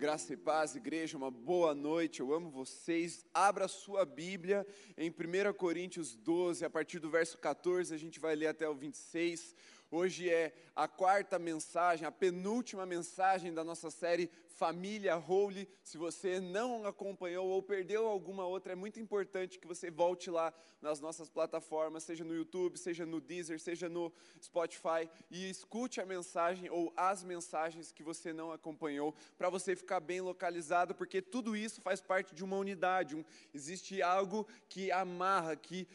Graça e paz, igreja, uma boa noite, eu amo vocês. Abra sua Bíblia em 1 Coríntios 12, a partir do verso 14, a gente vai ler até o 26. Hoje é a quarta mensagem, a penúltima mensagem da nossa série Família Holy. Se você não acompanhou ou perdeu alguma outra, é muito importante que você volte lá nas nossas plataformas, seja no YouTube, seja no Deezer, seja no Spotify, e escute a mensagem ou as mensagens que você não acompanhou, para você ficar bem localizado, porque tudo isso faz parte de uma unidade. Um, existe algo que amarra, que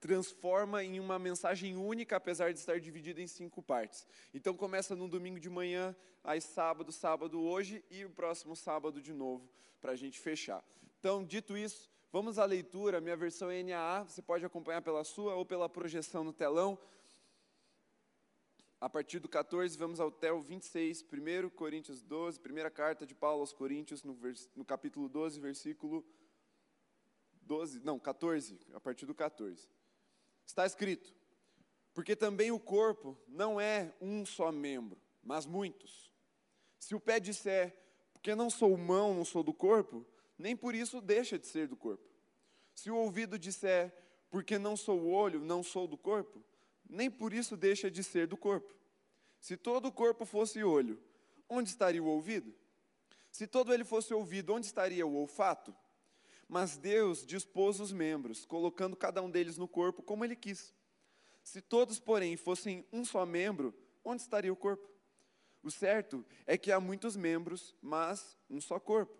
transforma em uma mensagem única, apesar de estar dividida em cinco partes. Então começa no domingo de manhã, aí sábado, sábado hoje e o próximo sábado de novo, para a gente fechar. Então, dito isso, vamos à leitura. Minha versão é NAA, você pode acompanhar pela sua ou pela projeção no telão. A partir do 14, vamos até o 26, 1 Coríntios 12, primeira carta de Paulo aos Coríntios, no, no capítulo 12, versículo 12, não, 14, a partir do 14. Está escrito: porque também o corpo não é um só membro, mas muitos. Se o pé disser, porque não sou mão, não sou do corpo, nem por isso deixa de ser do corpo. Se o ouvido disser, porque não sou olho, não sou do corpo, nem por isso deixa de ser do corpo. Se todo o corpo fosse olho, onde estaria o ouvido? Se todo ele fosse ouvido, onde estaria o olfato? Mas Deus dispôs os membros, colocando cada um deles no corpo como ele quis. Se todos, porém, fossem um só membro, onde estaria o corpo? O certo é que há muitos membros, mas um só corpo.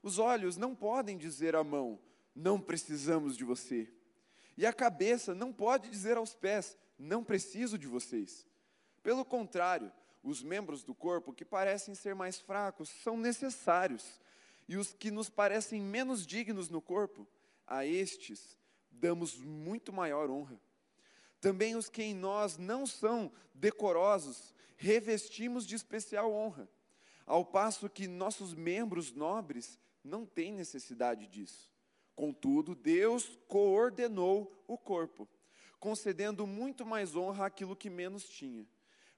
Os olhos não podem dizer à mão: não precisamos de você. E a cabeça não pode dizer aos pés: não preciso de vocês. Pelo contrário, os membros do corpo que parecem ser mais fracos são necessários e os que nos parecem menos dignos no corpo, a estes damos muito maior honra. Também os que em nós não são decorosos, revestimos de especial honra, ao passo que nossos membros nobres não têm necessidade disso. Contudo, Deus coordenou o corpo, concedendo muito mais honra àquilo que menos tinha,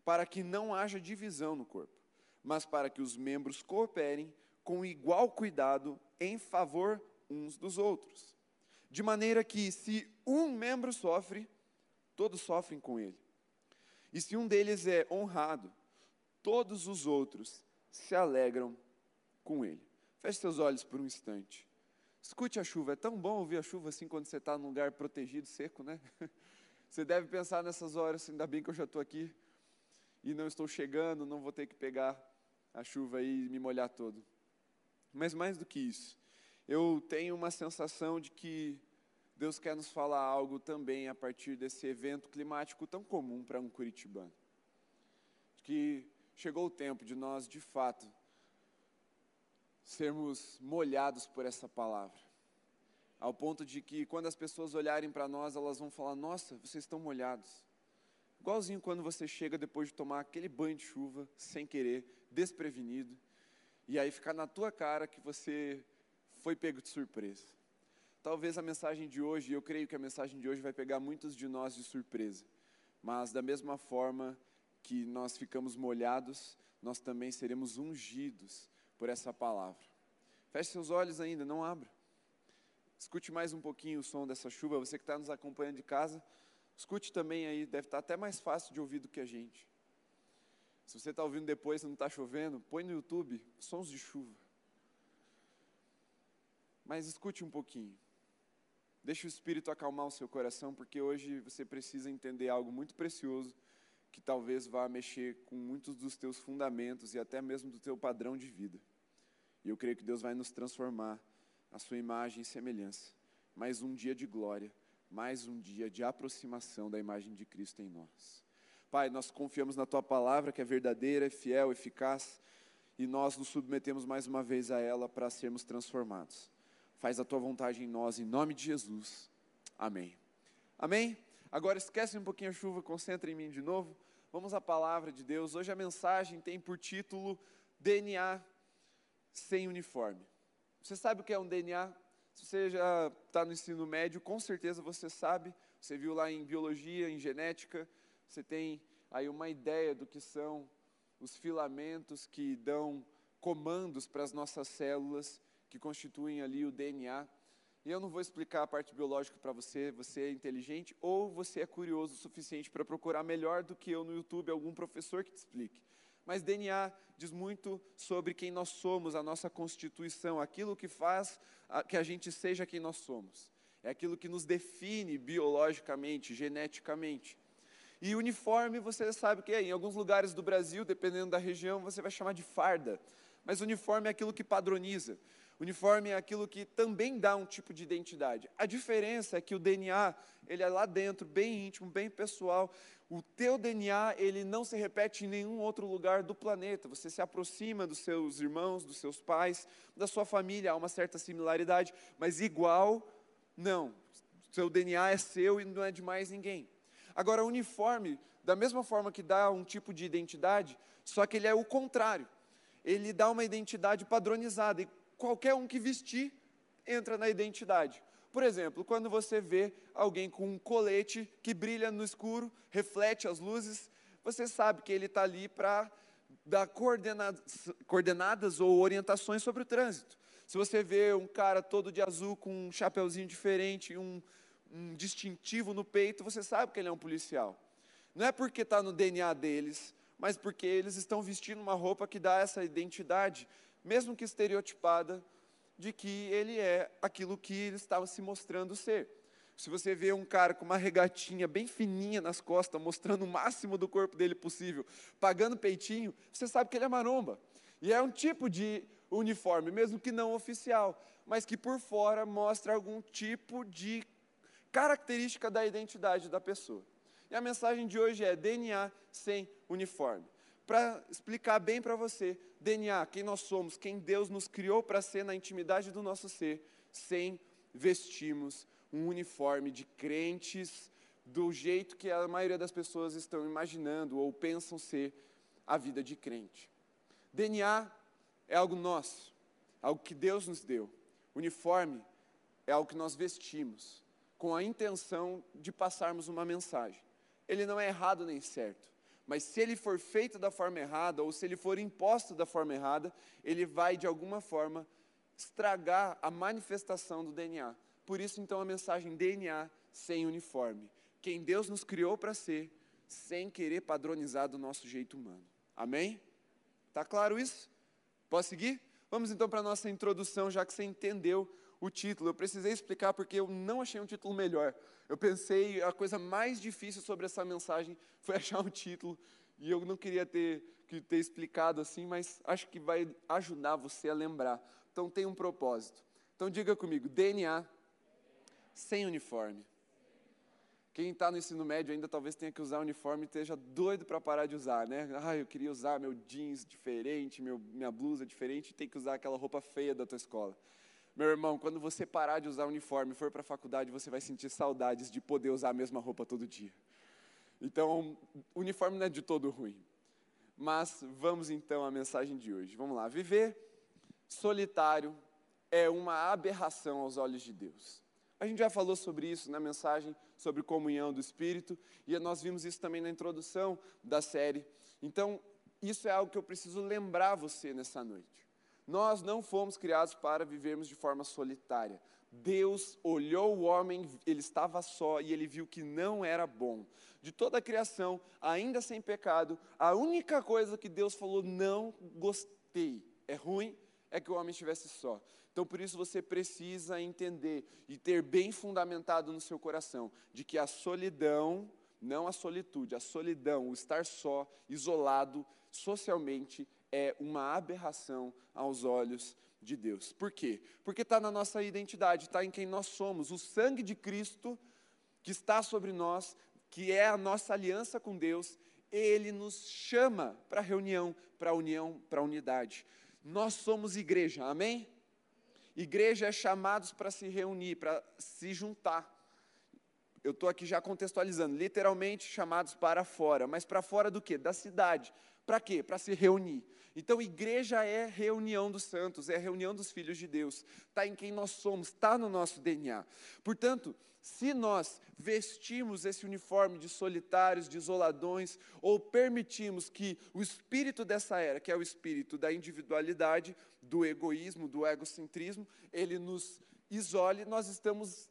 para que não haja divisão no corpo, mas para que os membros cooperem com igual cuidado em favor uns dos outros. De maneira que, se um membro sofre, todos sofrem com ele. E se um deles é honrado, todos os outros se alegram com ele. Feche seus olhos por um instante. Escute a chuva. É tão bom ouvir a chuva assim quando você está num lugar protegido, seco, né? Você deve pensar nessas horas, ainda bem que eu já estou aqui e não estou chegando, não vou ter que pegar a chuva e me molhar todo. Mas mais do que isso, eu tenho uma sensação de que Deus quer nos falar algo também a partir desse evento climático tão comum para um curitibano. Que chegou o tempo de nós, de fato, sermos molhados por essa palavra. Ao ponto de que quando as pessoas olharem para nós, elas vão falar: Nossa, vocês estão molhados. Igualzinho quando você chega depois de tomar aquele banho de chuva, sem querer, desprevenido, e aí ficar na tua cara que você foi pego de surpresa. Talvez a mensagem de hoje, eu creio que a mensagem de hoje vai pegar muitos de nós de surpresa, mas da mesma forma que nós ficamos molhados, nós também seremos ungidos por essa palavra. Feche seus olhos ainda, não abra. Escute mais um pouquinho o som dessa chuva. Você que está nos acompanhando de casa, escute também aí, deve estar até mais fácil de ouvir do que a gente. Se você está ouvindo depois e não está chovendo, põe no YouTube sons de chuva. Mas escute um pouquinho. Deixe o Espírito acalmar o seu coração, porque hoje você precisa entender algo muito precioso que talvez vá mexer com muitos dos teus fundamentos e até mesmo do teu padrão de vida. E eu creio que Deus vai nos transformar a sua imagem e semelhança. Mais um dia de glória, mais um dia de aproximação da imagem de Cristo em nós. Pai, nós confiamos na tua palavra que é verdadeira, é fiel, eficaz, e nós nos submetemos mais uma vez a ela para sermos transformados. Faz a tua vontade em nós, em nome de Jesus. Amém. Amém? Agora esquece um pouquinho a chuva, concentra em mim de novo. Vamos à palavra de Deus. Hoje a mensagem tem por título DNA sem uniforme. Você sabe o que é um DNA? Se você já está no ensino médio, com certeza você sabe. Você viu lá em biologia, em genética, você tem aí uma ideia do que são os filamentos que dão comandos para as nossas células que constituem ali o DNA. E eu não vou explicar a parte biológica para você, você é inteligente ou você é curioso o suficiente para procurar melhor do que eu no YouTube algum professor que te explique. Mas DNA diz muito sobre quem nós somos, a nossa constituição, aquilo que faz que a gente seja quem nós somos. É aquilo que nos define biologicamente, geneticamente. E uniforme, você sabe que é, em alguns lugares do Brasil, dependendo da região, você vai chamar de farda. Mas uniforme é aquilo que padroniza. Uniforme é aquilo que também dá um tipo de identidade. A diferença é que o DNA, ele é lá dentro, bem íntimo, bem pessoal. O teu DNA, ele não se repete em nenhum outro lugar do planeta. Você se aproxima dos seus irmãos, dos seus pais, da sua família, há uma certa similaridade, mas igual, não. Seu DNA é seu e não é de mais ninguém. Agora, o uniforme, da mesma forma que dá um tipo de identidade, só que ele é o contrário. Ele dá uma identidade padronizada. E qualquer um que vestir entra na identidade. Por exemplo, quando você vê alguém com um colete que brilha no escuro, reflete as luzes, você sabe que ele está ali para dar coordenadas, coordenadas ou orientações sobre o trânsito. Se você vê um cara todo de azul com um chapeuzinho diferente, um, um distintivo no peito, você sabe que ele é um policial. Não é porque está no DNA deles, mas porque eles estão vestindo uma roupa que dá essa identidade mesmo que estereotipada, de que ele é aquilo que ele estava se mostrando ser. Se você vê um cara com uma regatinha bem fininha nas costas, mostrando o máximo do corpo dele possível, pagando peitinho, você sabe que ele é maromba. E é um tipo de uniforme, mesmo que não oficial, mas que por fora mostra algum tipo de característica da identidade da pessoa. E a mensagem de hoje é DNA sem uniforme para explicar bem para você DNA, quem nós somos, quem Deus nos criou para ser na intimidade do nosso ser, sem vestirmos um uniforme de crentes do jeito que a maioria das pessoas estão imaginando ou pensam ser a vida de crente. DNA é algo nosso, algo que Deus nos deu. Uniforme é algo que nós vestimos com a intenção de passarmos uma mensagem. Ele não é errado nem certo. Mas se ele for feito da forma errada, ou se ele for imposto da forma errada, ele vai, de alguma forma, estragar a manifestação do DNA. Por isso, então, a mensagem DNA sem uniforme. Quem Deus nos criou para ser, sem querer padronizar do nosso jeito humano. Amém? Está claro isso? Posso seguir? Vamos então para a nossa introdução, já que você entendeu o título. Eu precisei explicar porque eu não achei um título melhor. Eu pensei, a coisa mais difícil sobre essa mensagem foi achar um título, e eu não queria ter, que ter explicado assim, mas acho que vai ajudar você a lembrar. Então tem um propósito. Então diga comigo, DNA sem uniforme. Quem está no ensino médio ainda talvez tenha que usar uniforme e esteja doido para parar de usar, né? Ah, eu queria usar meu jeans diferente, meu, minha blusa diferente, tem que usar aquela roupa feia da tua escola. Meu irmão, quando você parar de usar uniforme e for para a faculdade, você vai sentir saudades de poder usar a mesma roupa todo dia. Então, uniforme não é de todo ruim. Mas vamos então à mensagem de hoje. Vamos lá. Viver solitário é uma aberração aos olhos de Deus. A gente já falou sobre isso na mensagem sobre comunhão do Espírito, e nós vimos isso também na introdução da série. Então, isso é algo que eu preciso lembrar você nessa noite. Nós não fomos criados para vivermos de forma solitária. Deus olhou o homem, ele estava só e ele viu que não era bom. De toda a criação, ainda sem pecado, a única coisa que Deus falou, não gostei, é ruim, é que o homem estivesse só. Então, por isso, você precisa entender e ter bem fundamentado no seu coração de que a solidão, não a solitude, a solidão, o estar só, isolado socialmente, é uma aberração aos olhos de Deus. Por quê? Porque está na nossa identidade, está em quem nós somos. O sangue de Cristo que está sobre nós, que é a nossa aliança com Deus, ele nos chama para reunião, para união, para unidade. Nós somos igreja, amém? Igreja é chamados para se reunir, para se juntar. Eu estou aqui já contextualizando, literalmente chamados para fora, mas para fora do quê? Da cidade, Para quê? Para se reunir. Então, igreja é reunião dos santos, é reunião dos filhos de Deus, está em quem nós somos, está no nosso DNA. Portanto, se nós vestimos esse uniforme de solitários, de isoladões, ou permitimos que o espírito dessa era, que é o espírito da individualidade, do egoísmo, do egocentrismo, ele nos isole, nós estamos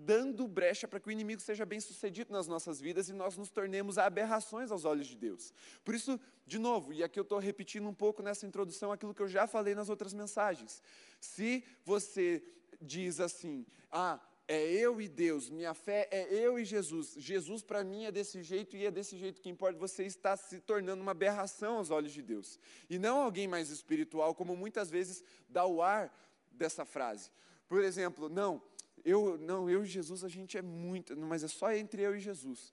dando brecha para que o inimigo seja bem sucedido nas nossas vidas e nós nos tornemos aberrações aos olhos de Deus. Por isso, de novo, e aqui eu estou repetindo um pouco nessa introdução aquilo que eu já falei nas outras mensagens. Se você diz assim, ah, é eu e Deus, minha fé é eu e Jesus. Jesus para mim é desse jeito e é desse jeito que importa. Você está se tornando uma aberração aos olhos de Deus. E não alguém mais espiritual, como muitas vezes dá o ar dessa frase. Por exemplo, não, eu, não, eu e Jesus a gente é muito, mas é só entre eu e Jesus.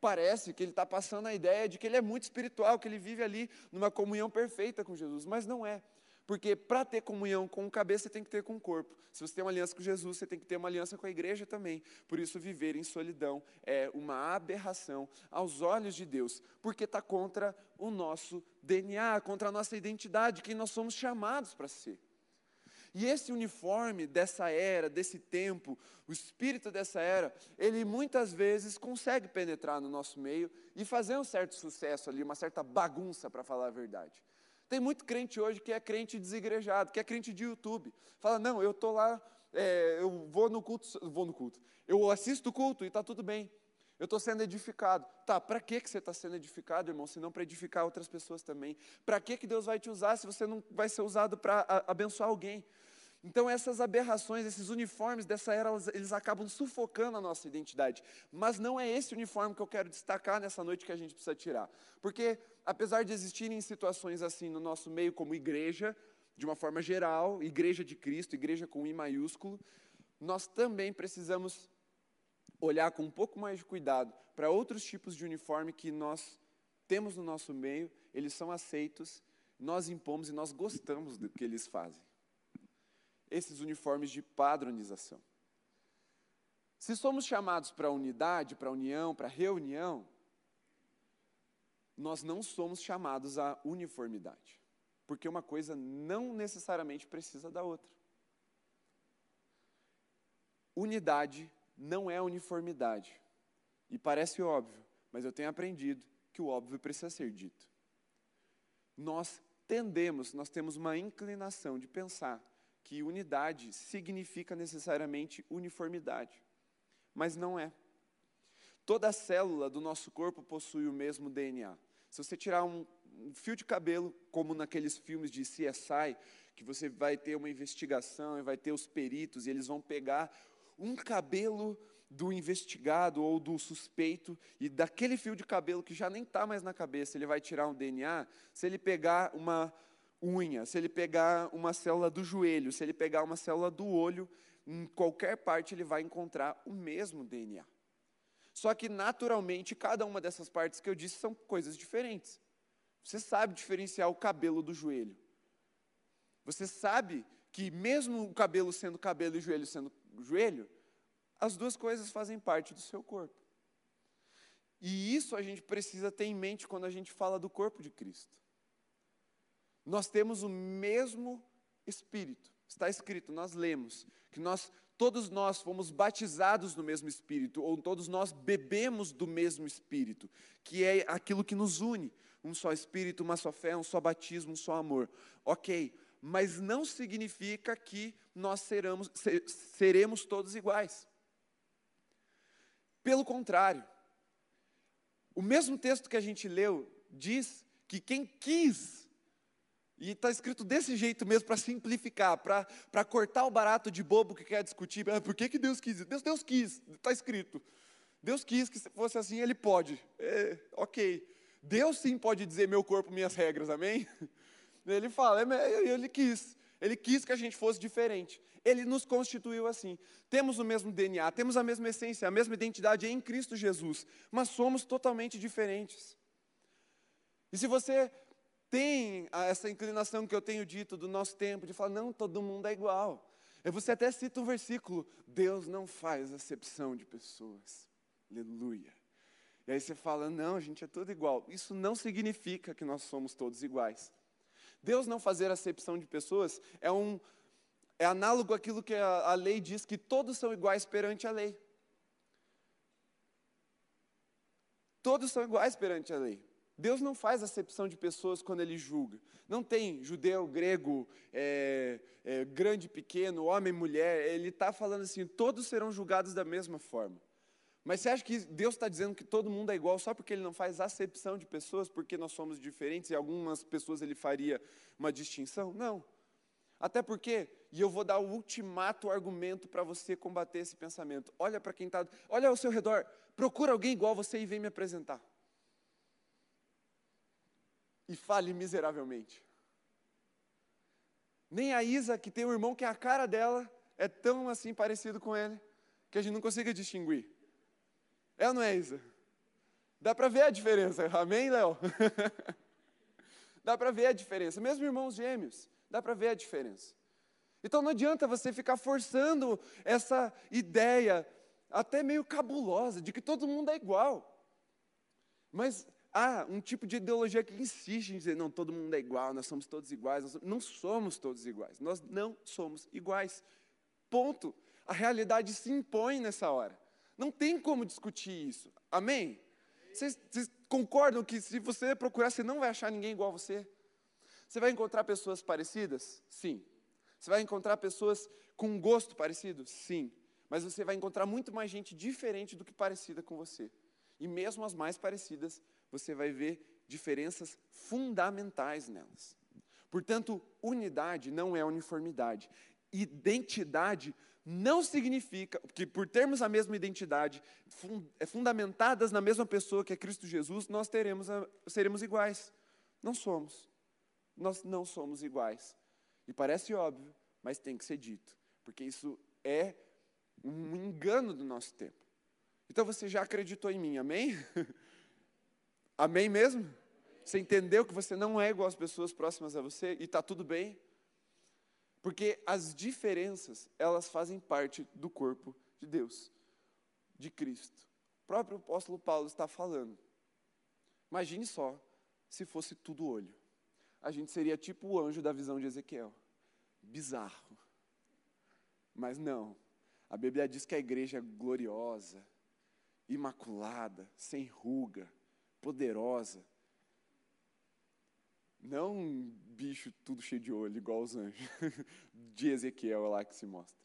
Parece que ele está passando a ideia de que ele é muito espiritual, que ele vive ali numa comunhão perfeita com Jesus, mas não é. Porque para ter comunhão com o cabeça, você tem que ter com o corpo. Se você tem uma aliança com Jesus, você tem que ter uma aliança com a igreja também. Por isso, viver em solidão é uma aberração aos olhos de Deus, porque está contra o nosso DNA, contra a nossa identidade, quem nós somos chamados para ser. E esse uniforme dessa era, desse tempo, o espírito dessa era, ele muitas vezes consegue penetrar no nosso meio e fazer um certo sucesso ali, uma certa bagunça, para falar a verdade. Tem muito crente hoje que é crente desigrejado, que é crente de YouTube. Fala, não, eu estou lá, é, eu vou no culto, vou no culto. Eu assisto o culto e está tudo bem. Eu estou sendo edificado. Tá, para que, que você está sendo edificado, irmão? Se não para edificar outras pessoas também. Para que, que Deus vai te usar se você não vai ser usado para abençoar alguém? Então, essas aberrações, esses uniformes dessa era, eles acabam sufocando a nossa identidade. Mas não é esse uniforme que eu quero destacar nessa noite que a gente precisa tirar. Porque, apesar de existirem situações assim no nosso meio, como igreja, de uma forma geral, igreja de Cristo, igreja com I maiúsculo, nós também precisamos olhar com um pouco mais de cuidado para outros tipos de uniforme que nós temos no nosso meio, eles são aceitos, nós impomos e nós gostamos do que eles fazem esses uniformes de padronização. Se somos chamados para unidade, para união, para reunião, nós não somos chamados à uniformidade, porque uma coisa não necessariamente precisa da outra. Unidade não é uniformidade. E parece óbvio, mas eu tenho aprendido que o óbvio precisa ser dito. Nós tendemos, nós temos uma inclinação de pensar que unidade significa necessariamente uniformidade, mas não é. Toda célula do nosso corpo possui o mesmo DNA. Se você tirar um, um fio de cabelo, como naqueles filmes de CSI, que você vai ter uma investigação e vai ter os peritos e eles vão pegar um cabelo do investigado ou do suspeito e daquele fio de cabelo que já nem está mais na cabeça, ele vai tirar um DNA. Se ele pegar uma unha, se ele pegar uma célula do joelho, se ele pegar uma célula do olho, em qualquer parte ele vai encontrar o mesmo DNA. Só que, naturalmente, cada uma dessas partes que eu disse são coisas diferentes. Você sabe diferenciar o cabelo do joelho. Você sabe que, mesmo o cabelo sendo cabelo e o joelho sendo joelho, as duas coisas fazem parte do seu corpo. E isso a gente precisa ter em mente quando a gente fala do corpo de Cristo. Nós temos o mesmo Espírito. Está escrito, nós lemos, que nós, todos nós fomos batizados no mesmo Espírito, ou todos nós bebemos do mesmo Espírito, que é aquilo que nos une. Um só Espírito, uma só fé, um só batismo, um só amor. Ok, mas não significa que nós seremos, seremos todos iguais. Pelo contrário, o mesmo texto que a gente leu diz que quem quis e está escrito desse jeito mesmo, para simplificar, para cortar o barato de bobo que quer discutir. Ah, por que, que Deus quis? Deus, Deus quis, está escrito. Deus quis que fosse assim, Ele pode. É, ok. Deus sim pode dizer meu corpo, minhas regras, amém? Ele fala, é, Ele quis. Ele quis que a gente fosse diferente. Ele nos constituiu assim. Temos o mesmo DNA, temos a mesma essência, a mesma identidade em Cristo Jesus, mas somos totalmente diferentes. E se você tem essa inclinação que eu tenho dito do nosso tempo, de falar, não, todo mundo é igual. Você até cita um versículo, Deus não faz acepção de pessoas. Aleluia. E aí você fala: não, a gente é tudo igual. Isso não significa que nós somos todos iguais. Deus não fazer acepção de pessoas é um é análogo àquilo que a, a lei diz que todos são iguais perante a lei. Todos são iguais perante a lei. Deus não faz acepção de pessoas quando Ele julga. Não tem judeu, grego, é, é, grande, pequeno, homem, mulher. Ele está falando assim: todos serão julgados da mesma forma. Mas você acha que Deus está dizendo que todo mundo é igual só porque Ele não faz acepção de pessoas, porque nós somos diferentes e algumas pessoas Ele faria uma distinção? Não. Até porque, e eu vou dar o ultimato argumento para você combater esse pensamento. Olha para quem está, olha ao seu redor, procura alguém igual a você e vem me apresentar e fale miseravelmente. Nem a Isa, que tem um irmão que a cara dela, é tão assim parecido com ele, que a gente não consiga distinguir. É ou não é? Dá para ver a diferença, amém, Léo? dá para ver a diferença. Mesmo irmãos gêmeos, dá para ver a diferença. Então não adianta você ficar forçando essa ideia, até meio cabulosa, de que todo mundo é igual. Mas há um tipo de ideologia que insiste em dizer, não, todo mundo é igual, nós somos todos iguais. Não somos todos iguais, nós não somos iguais. Ponto. A realidade se impõe nessa hora. Não tem como discutir isso. Amém? Vocês, vocês concordam que se você procurar, você não vai achar ninguém igual a você? Você vai encontrar pessoas parecidas? Sim. Você vai encontrar pessoas com um gosto parecido? Sim. Mas você vai encontrar muito mais gente diferente do que parecida com você. E mesmo as mais parecidas você vai ver diferenças fundamentais nelas. Portanto, unidade não é uniformidade. Identidade não significa que, por termos a mesma identidade, é fundamentadas na mesma pessoa que é Cristo Jesus, nós teremos a, seremos iguais. Não somos. Nós não somos iguais. E parece óbvio, mas tem que ser dito, porque isso é um engano do nosso tempo. Então você já acreditou em mim, amém? Amém mesmo? Você entendeu que você não é igual às pessoas próximas a você e está tudo bem? Porque as diferenças, elas fazem parte do corpo de Deus, de Cristo. O próprio apóstolo Paulo está falando. Imagine só se fosse tudo olho. A gente seria tipo o anjo da visão de Ezequiel. Bizarro. Mas não. A Bíblia diz que a igreja é gloriosa, imaculada, sem ruga, poderosa. Não um bicho tudo cheio de olho, igual os anjos, de Ezequiel lá que se mostra.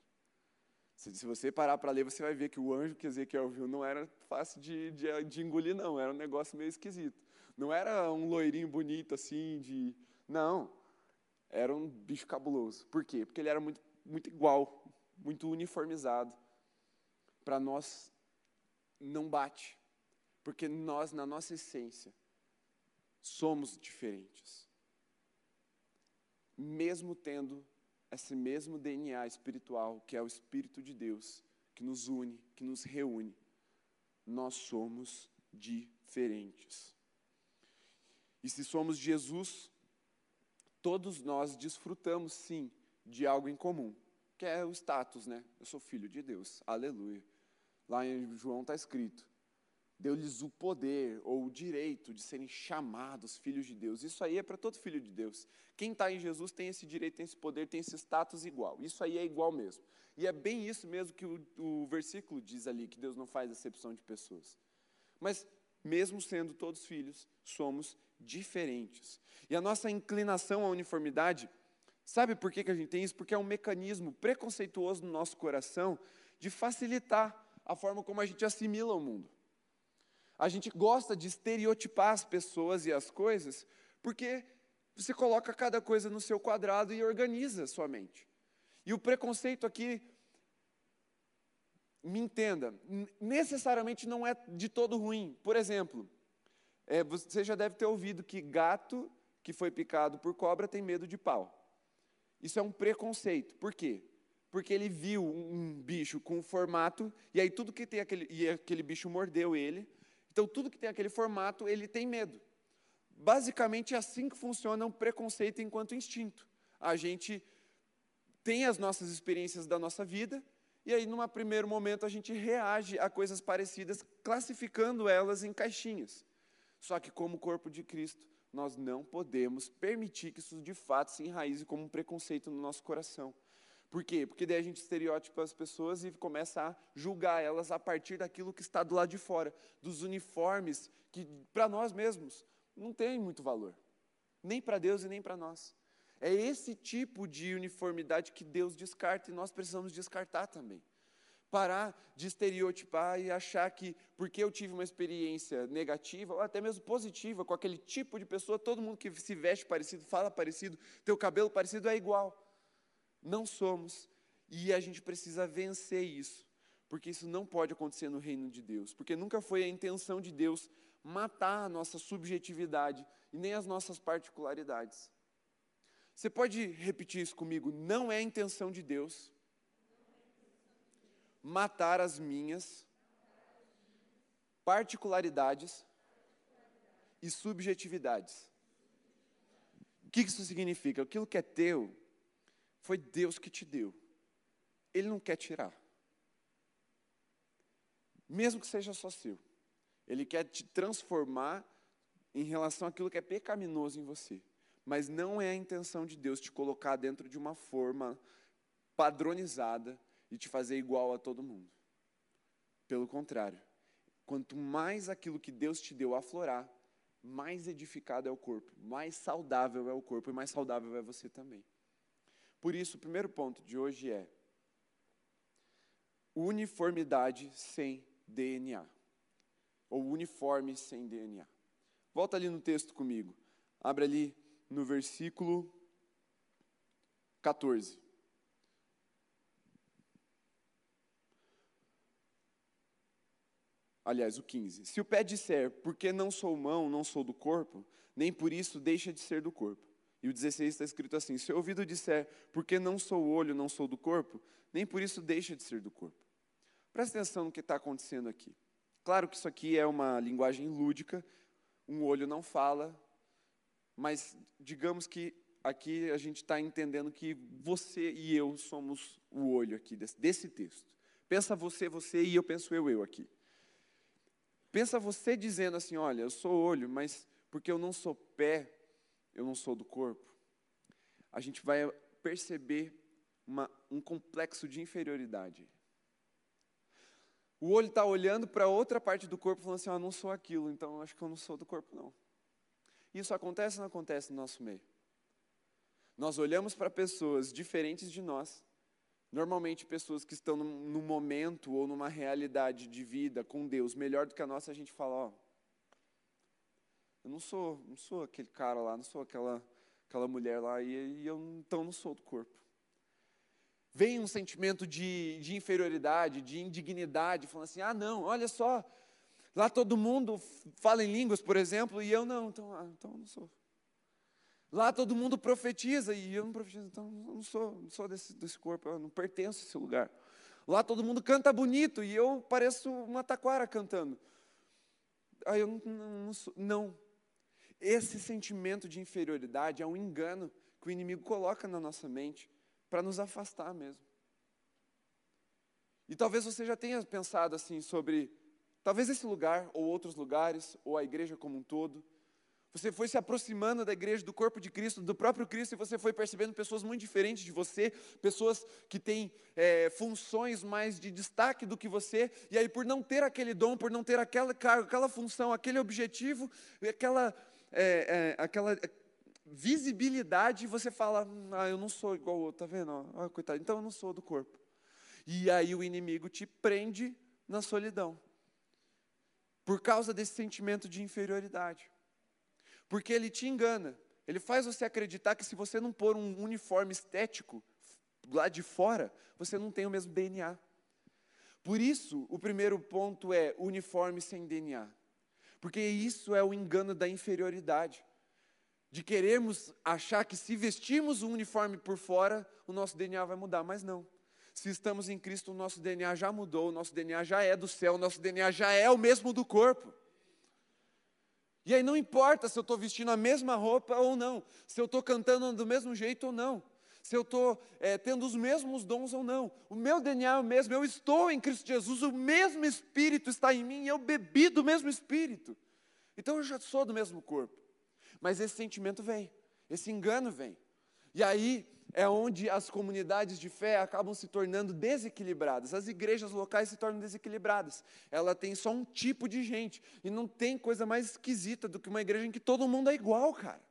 Se, você parar para ler, você vai ver que o anjo que Ezequiel viu não era fácil de, de, de engolir, não. Era um negócio meio esquisito. Não era um loirinho bonito assim, de. Não. Era um bicho cabuloso. Por quê? Porque ele era muito, muito igual, muito uniformizado. Para nós, não bate. Porque nós, na nossa essência, somos diferentes. Mesmo tendo esse mesmo DNA espiritual, que é o Espírito de Deus, que nos une, que nos reúne, nós somos diferentes. E se somos Jesus, todos nós desfrutamos sim de algo em comum, que é o status, né? Eu sou filho de Deus, aleluia. Lá em João está escrito: deu-lhes o poder ou o direito de serem chamados filhos de Deus. Isso aí é para todo filho de Deus. Quem está em Jesus tem esse direito, tem esse poder, tem esse status igual. Isso aí é igual mesmo. E é bem isso mesmo que o, o versículo diz ali, que Deus não faz exceção de pessoas. Mas, mesmo sendo todos filhos, somos diferentes. E a nossa inclinação à uniformidade, sabe por que, que a gente tem isso? Porque é um mecanismo preconceituoso no nosso coração de facilitar a forma como a gente assimila o mundo. A gente gosta de estereotipar as pessoas e as coisas, porque você coloca cada coisa no seu quadrado e organiza sua mente. E o preconceito aqui, me entenda, necessariamente não é de todo ruim. Por exemplo, é, você já deve ter ouvido que gato que foi picado por cobra tem medo de pau. Isso é um preconceito. Por quê? Porque ele viu um bicho com formato, e aí tudo que tem aquele. E aquele bicho mordeu ele, então, tudo que tem aquele formato, ele tem medo. Basicamente, é assim que funciona um preconceito enquanto instinto. A gente tem as nossas experiências da nossa vida E aí, num primeiro momento, a gente reage a coisas parecidas, classificando elas em caixinhas. Só que, como corpo de Cristo, nós não podemos permitir que isso de fato se enraize como um preconceito no nosso coração. Por quê? Porque daí a gente estereotipa as pessoas e começa a julgar elas a partir daquilo que está do lado de fora, dos uniformes que para nós mesmos não tem muito valor, nem para Deus e nem para nós. É esse tipo de uniformidade que Deus descarta e nós precisamos descartar também. Parar de estereotipar e achar que, porque eu tive uma experiência negativa, ou até mesmo positiva, com aquele tipo de pessoa, todo mundo que se veste parecido, fala parecido, tem o cabelo parecido, é igual. Não somos. E a gente precisa vencer isso. Porque isso não pode acontecer no reino de Deus. Porque nunca foi a intenção de Deus matar a nossa subjetividade e nem as nossas particularidades. Você pode repetir isso comigo? Não é a intenção de Deus matar as minhas particularidades e subjetividades. O que isso significa? Aquilo que é teu foi Deus que te deu. Ele não quer tirar. Mesmo que seja só seu. Ele quer te transformar em relação àquilo que é pecaminoso em você. Mas não é a intenção de Deus te colocar dentro de uma forma padronizada e te fazer igual a todo mundo. Pelo contrário, quanto mais aquilo que Deus te deu aflorar, mais edificado é o corpo, mais saudável é o corpo e mais saudável é você também. Por isso, o primeiro ponto de hoje é uniformidade sem DNA. Ou uniforme sem DNA. Volta ali no texto comigo. Abre ali no versículo 14. Aliás, o 15. Se o pé disser, porque não sou mão, não sou do corpo, nem por isso deixa de ser do corpo. E o 16 está escrito assim: Se o ouvido disser, porque não sou olho, não sou do corpo, nem por isso deixa de ser do corpo. Presta atenção no que está acontecendo aqui. Claro que isso aqui é uma linguagem lúdica, um olho não fala, mas digamos que aqui a gente está entendendo que você e eu somos o olho aqui desse, desse texto. Pensa você, você e eu penso eu, eu aqui. Pensa você dizendo assim: olha, eu sou olho, mas porque eu não sou pé, eu não sou do corpo. A gente vai perceber uma, um complexo de inferioridade. O olho está olhando para outra parte do corpo, falando assim: ah, não sou aquilo, então acho que eu não sou do corpo, não. Isso acontece ou não acontece no nosso meio? Nós olhamos para pessoas diferentes de nós, normalmente pessoas que estão num, num, momento ou numa realidade de vida com Deus melhor do que a nossa, a gente fala, ó, eu não sou, não sou aquele cara lá, não sou aquela, aquela mulher lá, e, e eu então não sou do corpo. Vem um sentimento de, de inferioridade, de indignidade, falando assim, ah não, olha só, Lá todo mundo fala em línguas, por exemplo, e eu não, então, ah, então eu não sou. Lá todo mundo profetiza e eu não profetizo, então eu não sou, não sou desse, desse corpo, eu não pertenço a esse lugar. Lá todo mundo canta bonito e eu pareço uma taquara cantando. Aí eu não, não, não, sou, não. Esse sentimento de inferioridade é um engano que o inimigo coloca na nossa mente para nos afastar mesmo. E talvez você já tenha pensado assim sobre Talvez esse lugar, ou outros lugares, ou a igreja como um todo, você foi se aproximando da igreja, do corpo de Cristo, do próprio Cristo, e você foi percebendo pessoas muito diferentes de você, pessoas que têm é, funções mais de destaque do que você, e aí por não ter aquele dom, por não ter aquela cargo, aquela função, aquele objetivo, aquela, é, é, aquela visibilidade, você fala, ah, eu não sou igual o outro, tá vendo? Ah, coitado, então eu não sou do corpo. E aí o inimigo te prende na solidão por causa desse sentimento de inferioridade. Porque ele te engana. Ele faz você acreditar que se você não pôr um uniforme estético lá de fora, você não tem o mesmo DNA. Por isso, o primeiro ponto é uniforme sem DNA. Porque isso é o engano da inferioridade. De queremos achar que se vestirmos o uniforme por fora, o nosso DNA vai mudar, mas não. Se estamos em Cristo, o nosso DNA já mudou, o nosso DNA já é do céu, o nosso DNA já é o mesmo do corpo. E aí não importa se eu estou vestindo a mesma roupa ou não, se eu estou cantando do mesmo jeito ou não, se eu estou é, tendo os mesmos dons ou não. O meu DNA é o mesmo, eu estou em Cristo Jesus, o mesmo Espírito está em mim, eu bebi do mesmo Espírito. Então eu já sou do mesmo corpo. Mas esse sentimento vem, esse engano vem. E aí é onde as comunidades de fé acabam se tornando desequilibradas. As igrejas locais se tornam desequilibradas. Ela tem só um tipo de gente. E não tem coisa mais esquisita do que uma igreja em que todo mundo é igual, cara.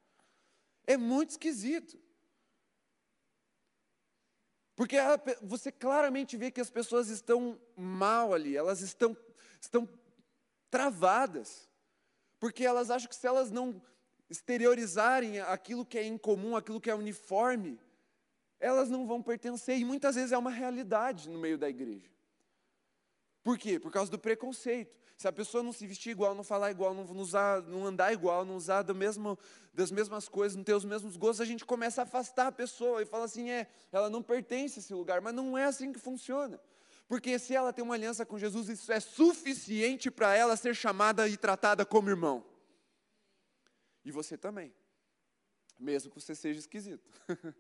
É muito esquisito. Porque você claramente vê que as pessoas estão mal ali, elas estão, estão travadas. Porque elas acham que se elas não exteriorizarem aquilo que é incomum, aquilo que é uniforme, elas não vão pertencer, e muitas vezes é uma realidade no meio da igreja. Por quê? Por causa do preconceito. Se a pessoa não se vestir igual, não falar igual, não, usar, não andar igual, não usar do mesmo, das mesmas coisas, não ter os mesmos gostos, a gente começa a afastar a pessoa e fala assim: é, ela não pertence a esse lugar, mas não é assim que funciona. Porque se ela tem uma aliança com Jesus, isso é suficiente para ela ser chamada e tratada como irmão. E você também. Mesmo que você seja esquisito.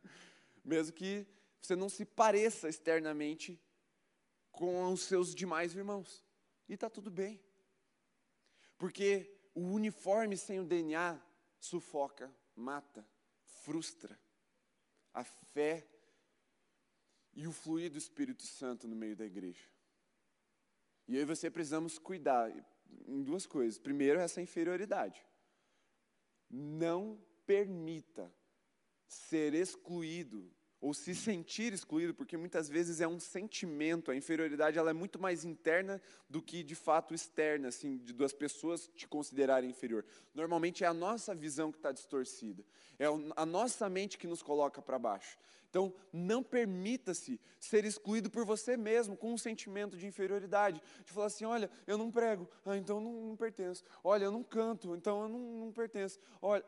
mesmo que você não se pareça externamente com os seus demais irmãos. E está tudo bem. Porque o uniforme sem o DNA sufoca, mata, frustra a fé e o fluir do Espírito Santo no meio da igreja. E eu e você precisamos cuidar em duas coisas. Primeiro, essa inferioridade. Não permita ser excluído ou se sentir excluído, porque muitas vezes é um sentimento, a inferioridade ela é muito mais interna do que de fato externa, assim, de duas pessoas te considerarem inferior. Normalmente é a nossa visão que está distorcida, é a nossa mente que nos coloca para baixo. Então, não permita-se ser excluído por você mesmo, com um sentimento de inferioridade. De falar assim: olha, eu não prego, ah, então não, não pertenço. Olha, eu não canto, então eu não, não pertenço. Olha,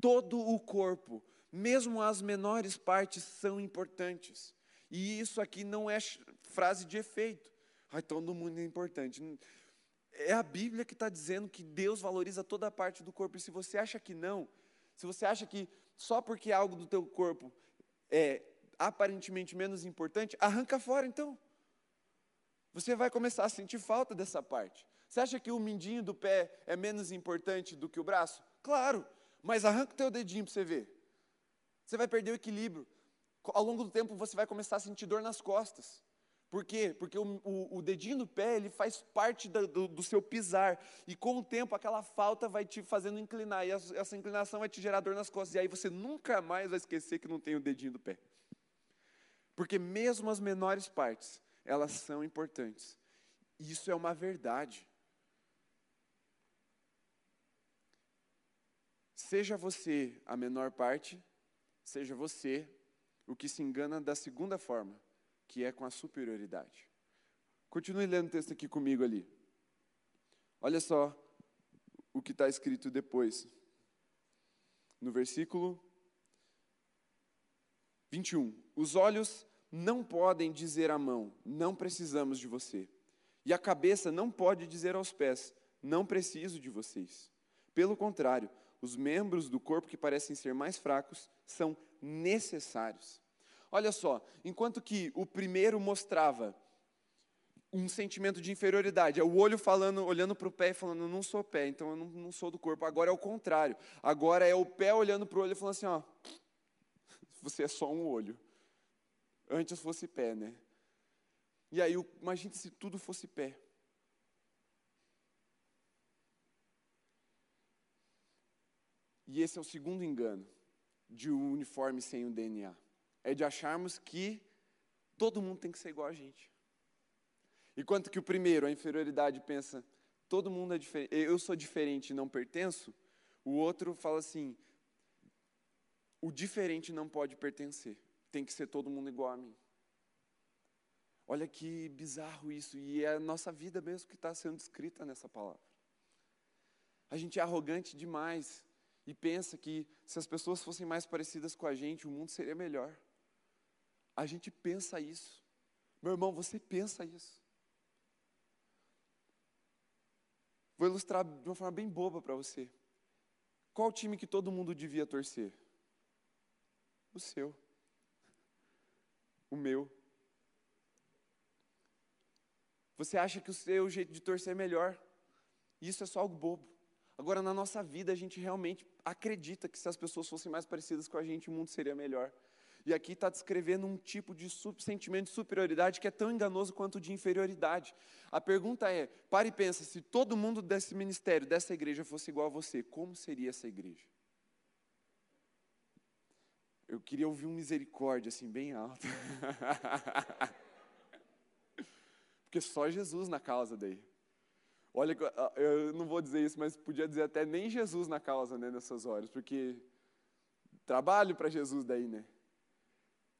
todo o corpo mesmo as menores partes são importantes. E isso aqui não é frase de efeito. Ai, todo mundo é importante. É a Bíblia que está dizendo que Deus valoriza toda a parte do corpo. E se você acha que não, se você acha que só porque algo do teu corpo é aparentemente menos importante, arranca fora então. Você vai começar a sentir falta dessa parte. Você acha que o mindinho do pé é menos importante do que o braço? Claro, mas arranca o teu dedinho para você ver. Você vai perder o equilíbrio. Ao longo do tempo você vai começar a sentir dor nas costas. Por quê? Porque o, o, o dedinho do pé ele faz parte do, do, do, seu pisar. E com o tempo aquela falta vai te fazendo inclinar. E essa inclinação vai te gerar dor nas costas. E aí você nunca mais vai esquecer que não tem o dedinho do pé. Porque mesmo as menores partes, elas são importantes. E isso é uma verdade. Seja você a menor parte, seja você o que se engana da segunda forma, que é com a superioridade. Continue lendo o texto aqui comigo ali. Olha só o que está escrito depois. No versículo 21. Os olhos não podem dizer à mão, não precisamos de você. E a cabeça não pode dizer aos pés, não preciso de vocês. Pelo contrário, os membros do corpo que parecem ser mais fracos são necessários. Olha só, enquanto que o primeiro mostrava um sentimento de inferioridade, é o olho falando, olhando para o pé e falando, não sou pé, então eu não, não sou do corpo. Agora é o contrário. Agora é o pé olhando para o olho e falando assim, ó, você é só um olho. Antes fosse pé, né? E aí, imagine se tudo fosse pé. E esse é o segundo engano de um uniforme sem o DNA. É de acharmos que todo mundo tem que ser igual a gente. Enquanto que o primeiro, a inferioridade, pensa, todo mundo é diferente, eu sou diferente e não pertenço, o outro fala assim, o diferente não pode pertencer, tem que ser todo mundo igual a mim. Olha que bizarro isso, e é a nossa vida mesmo que está sendo descrita nessa palavra. A gente é arrogante demais, e pensa que se as pessoas fossem mais parecidas com a gente, o mundo seria melhor. A gente pensa isso. Meu irmão, você pensa isso. Vou ilustrar de uma forma bem boba para você. Qual time que todo mundo devia torcer? O seu. o meu. Você acha que o seu jeito de torcer é melhor. Isso é só algo bobo. Agora, na nossa vida, a gente realmente acredita que se as pessoas fossem mais parecidas com a gente, o mundo seria melhor. E aqui está descrevendo um tipo de sentimento de superioridade que é tão enganoso quanto de inferioridade. A pergunta é: pare e pensa, se todo mundo desse ministério, dessa igreja, fosse igual a você, como seria essa igreja? Eu queria ouvir um misericórdia assim, bem alto. Porque só Jesus na causa daí. Olha, eu não vou dizer isso, mas podia dizer até nem Jesus na causa, né, nessas horas, porque trabalho para Jesus daí, né?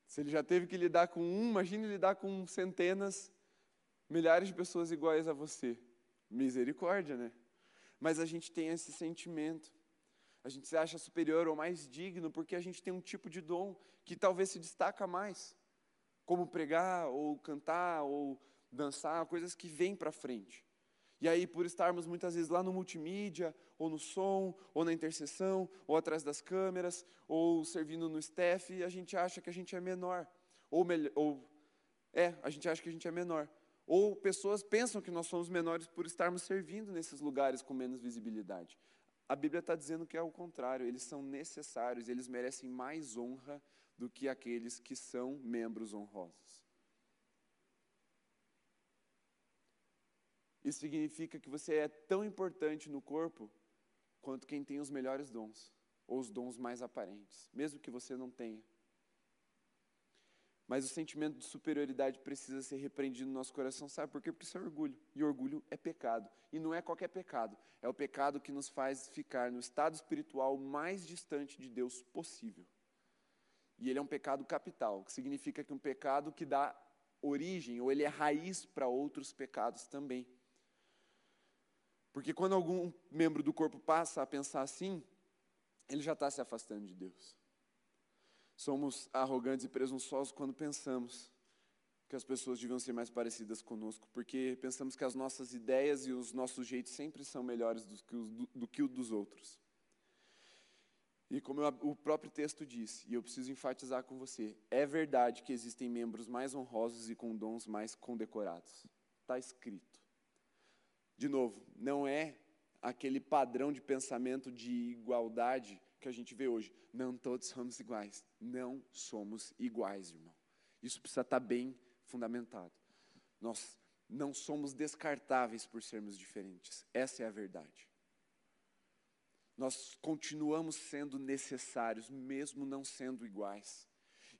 Se ele já teve que lidar com um, imagine lidar com centenas, milhares de pessoas iguais a você. Misericórdia, né? Mas a gente tem esse sentimento. A gente se acha superior ou mais digno porque a gente tem um tipo de dom que talvez se destaca mais, como pregar ou cantar ou dançar, coisas que vêm para frente. E aí, por estarmos muitas vezes lá no multimídia, ou no som, ou na intercessão, ou atrás das câmeras, ou servindo no staff, a gente acha que a gente é menor. Ou, ou é, a gente acha que a gente é menor. Ou pessoas pensam que nós somos menores por estarmos servindo nesses lugares com menos visibilidade. A Bíblia está dizendo que é o contrário, eles são necessários, eles merecem mais honra do que aqueles que são membros honrosos. Isso significa que você é tão importante no corpo quanto quem tem os melhores dons, ou os dons mais aparentes, mesmo que você não tenha. Mas o sentimento de superioridade precisa ser repreendido no nosso coração, sabe por quê? Porque isso é orgulho. E orgulho é pecado. E não é qualquer pecado, é o pecado que nos faz ficar no estado espiritual mais distante de Deus possível. E ele é um pecado capital, que significa que é um pecado que dá origem, ou ele é raiz para outros pecados também. Porque quando algum membro do corpo passa a pensar assim, ele já está se afastando de Deus. Somos arrogantes e presunçosos quando pensamos que as pessoas deviam ser mais parecidas conosco, porque pensamos que as nossas ideias e os nossos jeitos sempre são melhores do que, os, do, do que o dos outros. E como eu, o próprio texto diz, e eu preciso enfatizar com você, é verdade que existem membros mais honrosos e com dons mais condecorados. Está escrito. De novo, não é aquele padrão de pensamento de igualdade que a gente vê hoje. Não todos somos iguais. Não somos iguais, irmão. Isso precisa estar bem fundamentado. Nós não somos descartáveis por sermos diferentes. Essa é a verdade. Nós continuamos sendo necessários, mesmo não sendo iguais.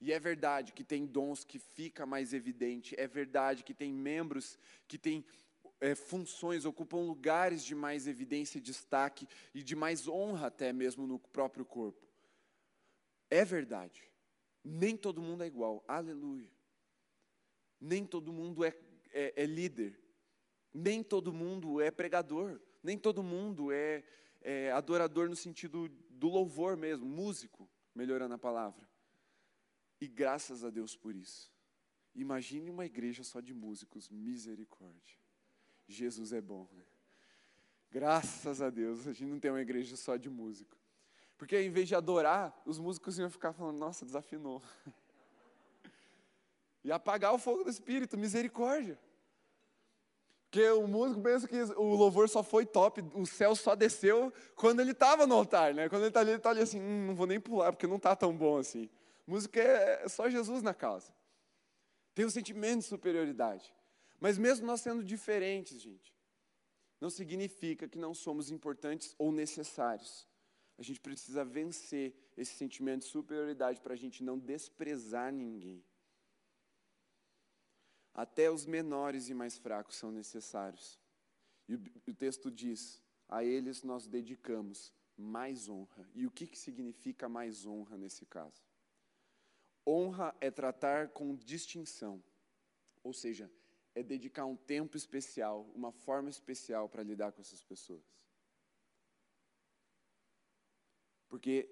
E é verdade que tem dons que fica mais evidente, é verdade que tem membros que têm é, funções, ocupam lugares de mais evidência e destaque e de mais honra até mesmo no próprio corpo. É verdade. Nem todo mundo é igual. Aleluia. Nem todo mundo é, é, é líder. Nem todo mundo é pregador. Nem todo mundo é, é adorador no sentido do louvor mesmo, músico, melhorando a palavra. E graças a Deus por isso. Imagine uma igreja só de músicos, misericórdia. Jesus é bom. Né? Graças a Deus, a gente não tem uma igreja só de músico. Porque em vez de adorar, os músicos iam ficar falando, nossa, desafinou. E apagar o fogo do Espírito, misericórdia. Porque o músico pensa que o louvor só foi top, o céu só desceu quando ele estava no altar, né? Quando ele está ali, ele está ali assim, hum, não vou nem pular, porque não está tão bom assim. Música é, só Jesus na casa. Tem um sentimento de superioridade. Mas mesmo nós sendo diferentes, gente, não significa que não somos importantes ou necessários. A gente precisa vencer esse sentimento de superioridade para a gente não desprezar ninguém. Até os menores e mais fracos são necessários. E o, o texto diz: a eles nós dedicamos mais honra. E o que, que significa mais honra nesse caso? Honra é tratar com distinção, ou seja, é dedicar um tempo especial, uma forma especial para lidar com essas pessoas. Porque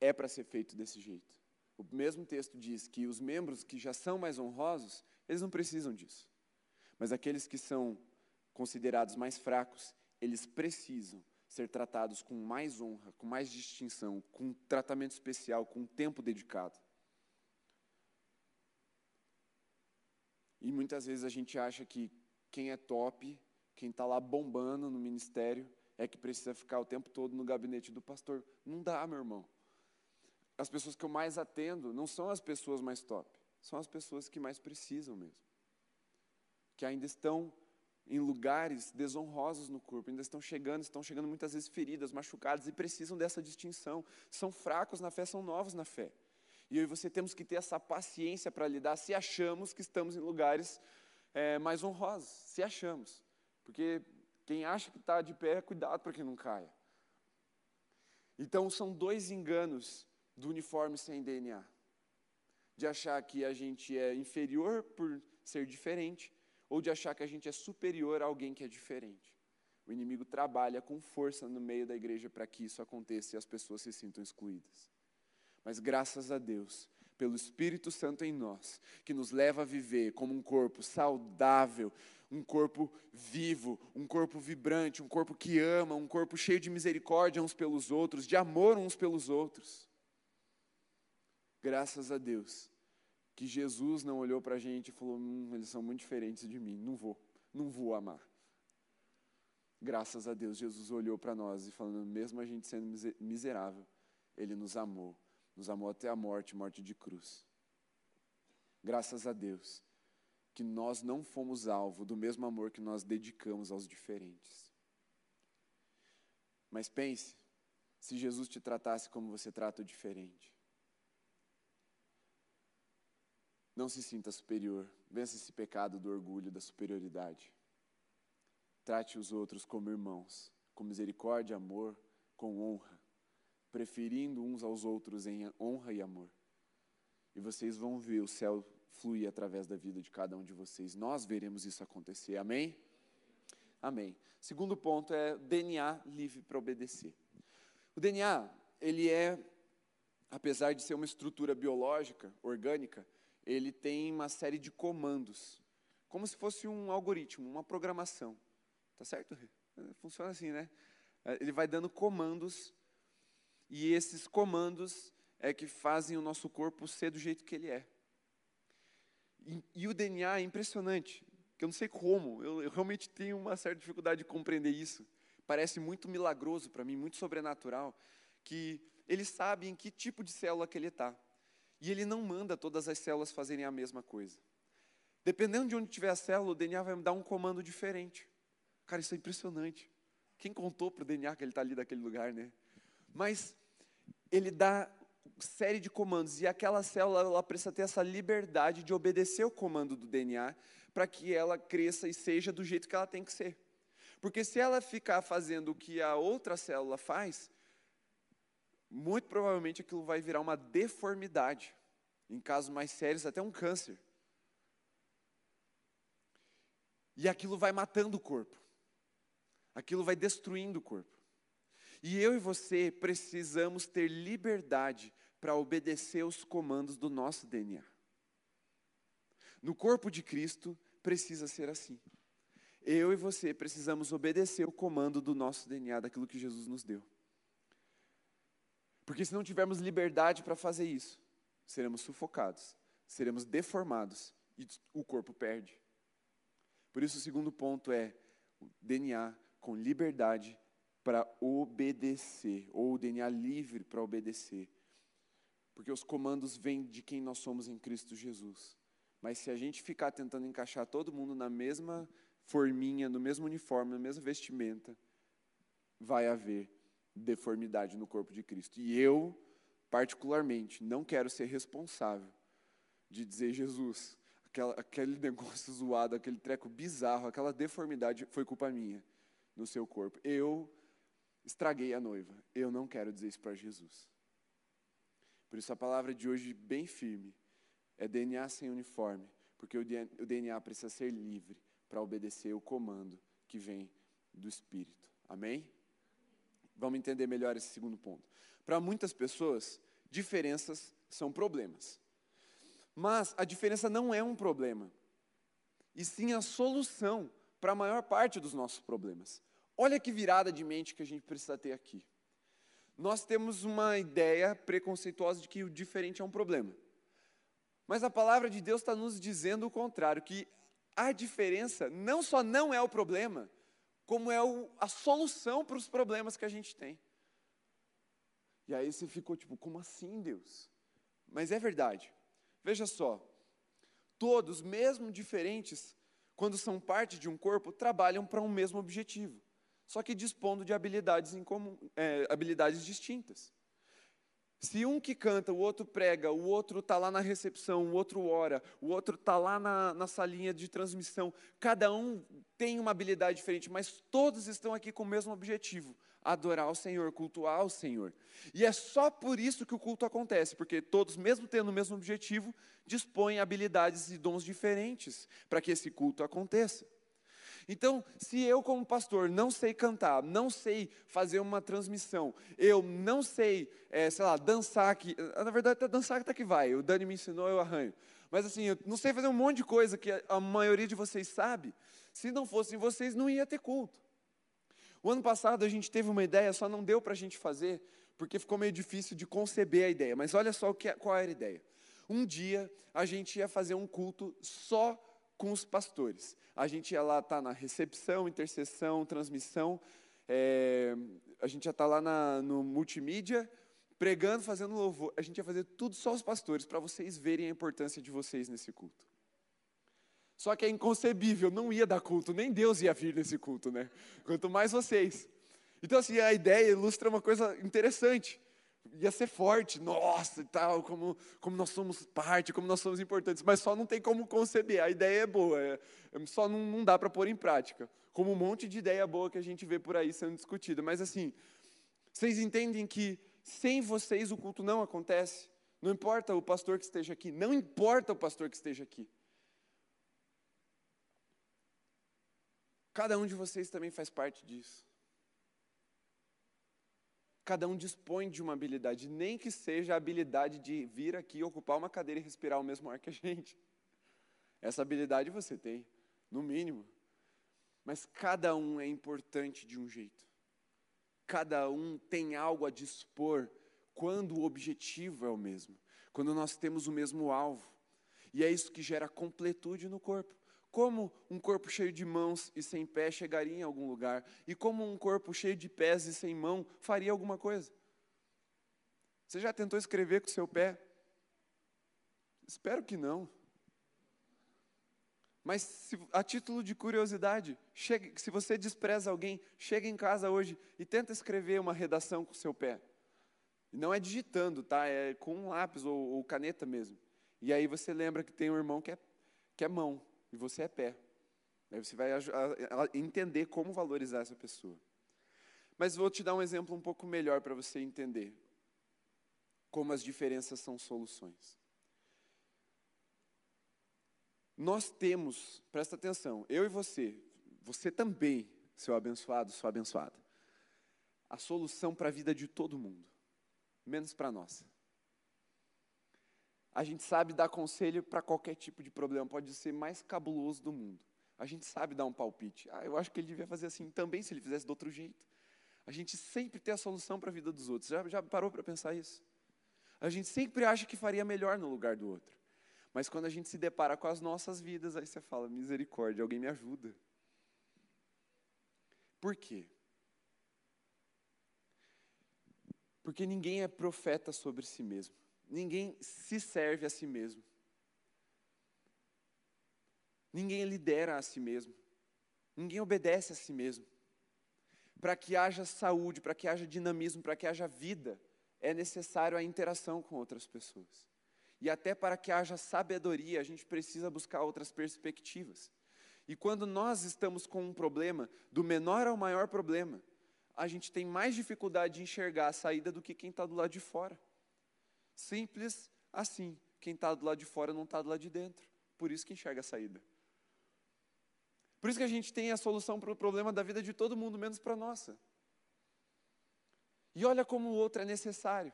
é para ser feito desse jeito. O mesmo texto diz que os membros que já são mais honrosos, eles não precisam disso. Mas aqueles que são considerados mais fracos, eles precisam ser tratados com mais honra, com mais distinção, com um tratamento especial, com um tempo dedicado. E muitas vezes a gente acha que quem é top, quem está lá bombando no ministério, é que precisa ficar o tempo todo no gabinete do pastor. Não dá, meu irmão. As pessoas que eu mais atendo não são as pessoas mais top, são as pessoas que mais precisam mesmo. Que ainda estão em lugares desonrosos no corpo, ainda estão chegando, estão chegando muitas vezes feridas, machucadas e precisam dessa distinção. São fracos na fé, são novos na fé. E eu e você temos que ter essa paciência para lidar se achamos que estamos em lugares é, mais honrosos, se achamos. Porque quem acha que está de pé, cuidado para que não caia. Então são dois enganos do uniforme sem DNA. De achar que a gente é inferior por ser diferente ou de achar que a gente é superior a alguém que é diferente. O inimigo trabalha com força no meio da igreja para que isso aconteça e as pessoas se sintam excluídas. Mas graças a Deus, pelo Espírito Santo em nós, que nos leva a viver como um corpo saudável, um corpo vivo, um corpo vibrante, um corpo que ama, um corpo cheio de misericórdia uns pelos outros, de amor uns pelos outros. Graças a Deus, que Jesus não olhou para a gente e falou: hum, eles são muito diferentes de mim, não vou, não vou amar. Graças a Deus, Jesus olhou para nós e falando, mesmo a gente sendo miserável, Ele nos amou, nos amou até a morte, morte de cruz. Graças a Deus, que nós não fomos alvo do mesmo amor que nós dedicamos aos diferentes. Mas pense, se Jesus te tratasse como você trata o diferente. Não se sinta superior. Vença esse pecado do orgulho, da superioridade. Trate os outros como irmãos, com misericórdia, amor, com honra, preferindo uns aos outros em honra e amor. E vocês vão ver o céu fluir através da vida de cada um de vocês. Nós veremos isso acontecer. Amém? Amém. Segundo ponto é DNA livre para obedecer. O DNA, ele é, apesar de ser uma estrutura biológica, orgânica, ele tem uma série de comandos, como se fosse um algoritmo, uma programação. Tá certo? Funciona assim, né? Ele vai dando comandos e esses comandos é que fazem o nosso corpo ser do jeito que ele é. E, e o DNA é impressionante, que eu não sei como, eu, eu realmente tenho uma certa dificuldade de compreender isso. Parece muito milagroso para mim, muito sobrenatural, que ele sabe em que tipo de célula que ele está. E ele não manda todas as células fazerem a mesma coisa. Dependendo de onde tiver a célula, o DNA vai dar um comando diferente. Cara, isso é impressionante. Quem contou para o DNA que ele está ali daquele lugar, né? Mas ele dá série de comandos e aquela célula ela precisa ter essa liberdade de obedecer o comando do DNA para que ela cresça e seja do jeito que ela tem que ser. Porque se ela ficar fazendo o que a outra célula faz, muito provavelmente aquilo vai virar uma deformidade. Em casos mais sérios, até um câncer. E aquilo vai matando o corpo. Aquilo vai destruindo o corpo. E eu e você precisamos ter liberdade para obedecer os comandos do nosso DNA. No corpo de Cristo precisa ser assim. Eu e você precisamos obedecer o comando do nosso DNA, daquilo que Jesus nos deu. Porque se não tivermos liberdade para fazer isso, seremos sufocados, seremos deformados e o corpo perde. Por isso, o segundo ponto é DNA com liberdade para obedecer, ou o DNA livre para obedecer. Porque os comandos vêm de quem nós somos em Cristo Jesus. Mas se a gente ficar tentando encaixar todo mundo na mesma forminha, no mesmo uniforme, na mesma vestimenta, vai haver deformidade no corpo de Cristo. E eu, particularmente, não quero ser responsável de dizer, Jesus, aquela, aquele negócio zoado, aquele treco bizarro, aquela deformidade foi culpa minha no seu corpo. Eu estraguei a noiva. Eu não quero dizer isso para Jesus. Por isso a palavra de hoje, bem firme, é DNA sem uniforme, porque o DNA precisa ser livre para obedecer o comando que vem do Espírito. Amém? Vamos entender melhor esse segundo ponto. Para muitas pessoas, diferenças são problemas. Mas a diferença não é um problema, e sim a solução para a maior parte dos nossos problemas. Olha que virada de mente que a gente precisa ter aqui. Nós temos uma ideia preconceituosa de que o diferente é um problema. Mas a palavra de Deus está nos dizendo o contrário, que a diferença não só não é o problema, como é o, a solução para os problemas que a gente tem. E aí você ficou tipo, como assim, Deus? Mas é verdade. Veja só, todos, mesmo diferentes, quando são parte de um corpo, trabalham para um mesmo objetivo, só que dispondo de habilidades, comum, é, habilidades distintas. Se um que canta, o outro prega, o outro está lá na recepção, o outro ora, o outro está lá na, na salinha de transmissão, cada um tem uma habilidade diferente, mas todos estão aqui com o mesmo objetivo: adorar o Senhor, cultuar o Senhor. E é só por isso que o culto acontece, porque todos, mesmo tendo o mesmo objetivo, dispõem habilidades e dons diferentes para que esse culto aconteça. Então, se eu, como pastor, não sei cantar, não sei fazer uma transmissão, eu não sei, é, sei lá, dançar aqui, na verdade, dançar até que vai, o Dani me ensinou, eu arranho. Mas assim, eu não sei fazer um monte de coisa que a maioria de vocês sabe. Se não fossem vocês, não ia ter culto. O ano passado a gente teve uma ideia, só não deu para a gente fazer, porque ficou meio difícil de conceber a ideia. Mas olha só o que, é, qual era a ideia. Um dia a gente ia fazer um culto só com os pastores. A gente ia lá tá na recepção, intercessão, transmissão, é, a gente ia estar tá lá na, no multimídia, pregando, fazendo louvor. A gente ia fazer tudo só os pastores, para vocês verem a importância de vocês nesse culto. Só que é inconcebível, não ia dar culto, nem Deus ia vir nesse culto, né? Quanto mais vocês. Então, assim, a ideia ilustra uma coisa interessante ia ser forte, nossa e tal, como, como nós somos parte, como nós somos importantes, mas só não tem como conceber, a ideia é boa, é, é só não, não dá para pôr em prática, como um monte de ideia boa que a gente vê por aí sendo discutida, mas assim, vocês entendem que sem vocês o culto não acontece? Não importa o pastor que esteja aqui, não importa o pastor que esteja aqui. Cada um de vocês também faz parte disso. Cada um dispõe de uma habilidade, nem que seja a habilidade de vir aqui, ocupar uma cadeira e respirar o mesmo ar que a gente. Essa habilidade você tem, no mínimo. Mas cada um é importante de um jeito. Cada um tem algo a dispor quando o objetivo é o mesmo, quando nós temos o mesmo alvo. E é isso que gera completude no corpo. Como um corpo cheio de mãos e sem pé chegaria em algum lugar? E como um corpo cheio de pés e sem mão faria alguma coisa? Você já tentou escrever com o seu pé? Espero que não. Mas se, a título de curiosidade, chegue, se você despreza alguém, chega em casa hoje e tenta escrever uma redação com o seu pé. Não é digitando, tá? É com um lápis ou, ou caneta mesmo. E aí você lembra que tem um irmão que é, que é mão e você é pé. Aí você vai entender como valorizar essa pessoa. Mas vou te dar um exemplo um pouco melhor para você entender como as diferenças são soluções. Nós temos, presta atenção, eu e você, você também, seu abençoado, sua abençoada, a solução para a vida de todo mundo, menos para a nossa. A gente sabe dar conselho para qualquer tipo de problema, pode ser mais cabuloso do mundo. A gente sabe dar um palpite. Ah, eu acho que ele devia fazer assim também se ele fizesse de outro jeito. A gente sempre tem a solução para a vida dos outros. Já, já parou para pensar isso? A gente sempre acha que faria melhor no lugar do outro. Mas quando a gente se depara com as nossas vidas, aí você fala: misericórdia, alguém me ajuda. Por quê? Porque ninguém é profeta sobre si mesmo ninguém se serve a si mesmo. Ninguém lidera a si mesmo. Ninguém obedece a si mesmo. Para que haja saúde, para que haja dinamismo, para que haja vida, é necessário a interação com outras pessoas. E até para que haja sabedoria, a gente precisa buscar outras perspectivas. E quando nós estamos com um problema, do menor ao maior problema, a gente tem mais dificuldade de enxergar a saída do que quem está do lado de fora. Simples assim. Quem está do lado de fora não está do lado de dentro. Por isso que enxerga a saída. Por isso que a gente tem a solução para o problema da vida de todo mundo, menos para a nossa. E olha como o outro é necessário.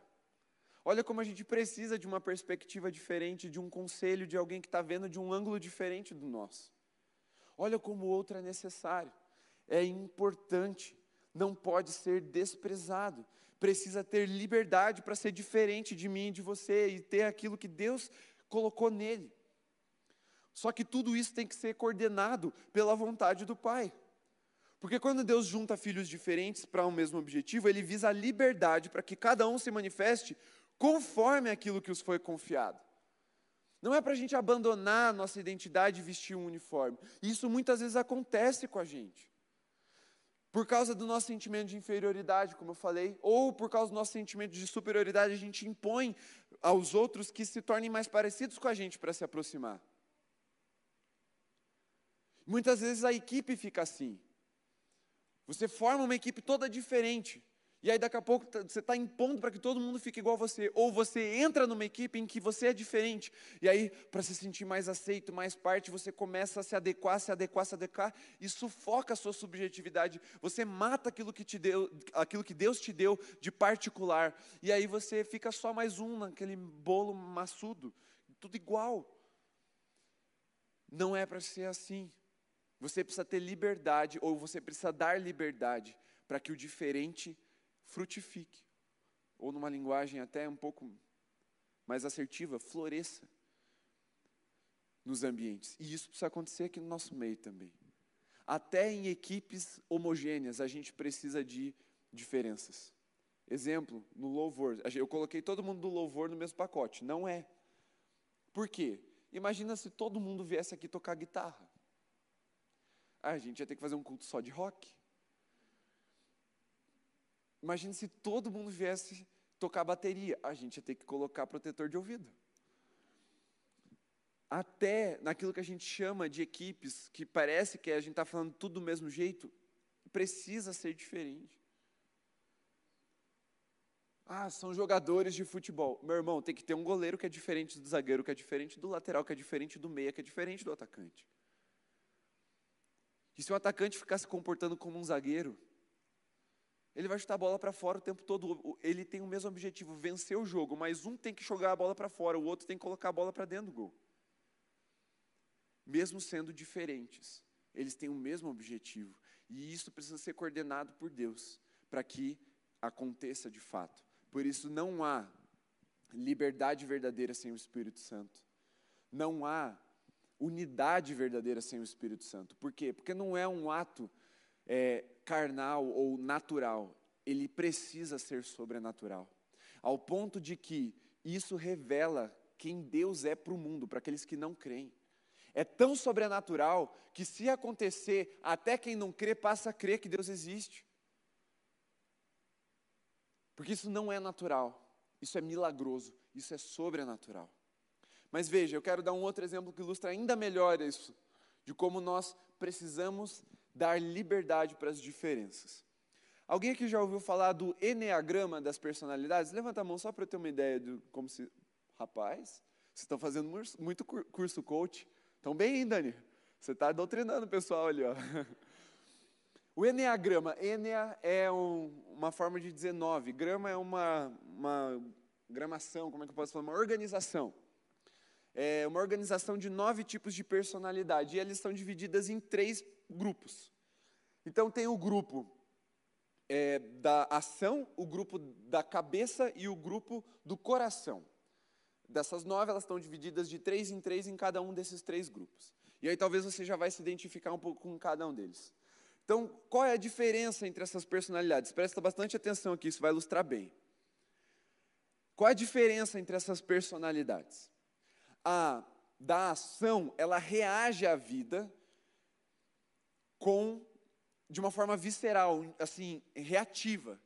Olha como a gente precisa de uma perspectiva diferente, de um conselho, de alguém que está vendo de um ângulo diferente do nosso. Olha como o outro é necessário. É importante, não pode ser desprezado precisa ter liberdade para ser diferente de mim e de você e ter aquilo que Deus colocou nele. Só que tudo isso tem que ser coordenado pela vontade do Pai. Porque quando Deus junta filhos diferentes para um mesmo objetivo, ele visa a liberdade para que cada um se manifeste conforme aquilo que os foi confiado. Não é para a gente abandonar a nossa identidade e vestir um uniforme. Isso muitas vezes acontece com a gente. Por causa do nosso sentimento de inferioridade, como eu falei, ou por causa do nosso sentimento de superioridade, a gente impõe aos outros que se tornem mais parecidos com a gente para se aproximar. Muitas vezes a equipe fica assim. Você forma uma equipe toda diferente. E aí daqui a pouco você está impondo para que todo mundo fique igual a você. Ou você entra numa equipe em que você é diferente. E aí, para se sentir mais aceito, mais parte, você começa a se adequar, se adequar, se adequar, e sufoca a sua subjetividade. Você mata aquilo que, te deu, aquilo que Deus te deu de particular. E aí você fica só mais um naquele bolo maçudo. Tudo igual. Não é para ser assim. Você precisa ter liberdade, ou você precisa dar liberdade para que o diferente frutifique. Ou numa linguagem até um pouco mais assertiva, floresça nos ambientes. E isso precisa acontecer aqui no nosso meio também. Até em equipes homogêneas a gente precisa de diferenças. Exemplo, no louvor. Eu coloquei todo mundo do louvor no mesmo pacote. Não é. Por quê? Imagina se todo mundo viesse aqui tocar guitarra. Ah, a gente ia ter que fazer um culto só de rock. Imagine se todo mundo viesse tocar bateria, a gente ia ter que colocar protetor de ouvido. Até naquilo que a gente chama de equipes, que parece que a gente está falando tudo do mesmo jeito, precisa ser diferente. Ah, são jogadores de futebol. Meu irmão, tem que ter um goleiro que é diferente do zagueiro, que é diferente do lateral, que é diferente do meia, que é diferente do atacante. E se o atacante ficar se comportando como um zagueiro, ele vai chutar a bola para fora o tempo todo. Ele tem o mesmo objetivo, vencer o jogo, mas um tem que jogar a bola para fora, o outro tem que colocar a bola para dentro do gol. Mesmo sendo diferentes, eles têm o mesmo objetivo. E isso precisa ser coordenado por Deus, para que aconteça de fato. Por isso não há liberdade verdadeira sem o Espírito Santo. Não há unidade verdadeira sem o Espírito Santo. Por quê? Porque não é um ato é, carnal ou natural, ele precisa ser sobrenatural. Ao ponto de que isso revela quem Deus é para o mundo, para aqueles que não creem. É tão sobrenatural que, se acontecer, até quem não crê passa a crer que Deus existe. Porque isso não é natural, isso é milagroso, isso é sobrenatural. Mas veja, eu quero dar um outro exemplo que ilustra ainda melhor isso, de como nós precisamos dar liberdade para as diferenças. Alguém aqui já ouviu falar do Enneagrama das personalidades? Levanta a mão só para eu ter uma ideia de como se. Rapaz, vocês estão fazendo muito curso coach. Estão bem, hein, Dani? Você está doutrinando o pessoal ali, ó. O Enneagrama, Enea é um, uma forma de dizer nove, grama é uma, uma gramação, como é que eu posso falar? Uma organização. É uma organização de nove tipos de personalidade, e elas estão divididas em três grupos. Então tem o grupo é, da ação, o grupo da cabeça e o grupo do coração. Dessas nove, elas estão divididas de três em três em cada um desses três grupos. E aí talvez você já vai se identificar um pouco com cada um deles. Então, qual é a diferença entre essas personalidades? Presta bastante atenção aqui, isso vai ilustrar bem. Qual é a diferença entre essas personalidades? A da ação, ela reage à vida com de uma forma visceral, assim, reativa.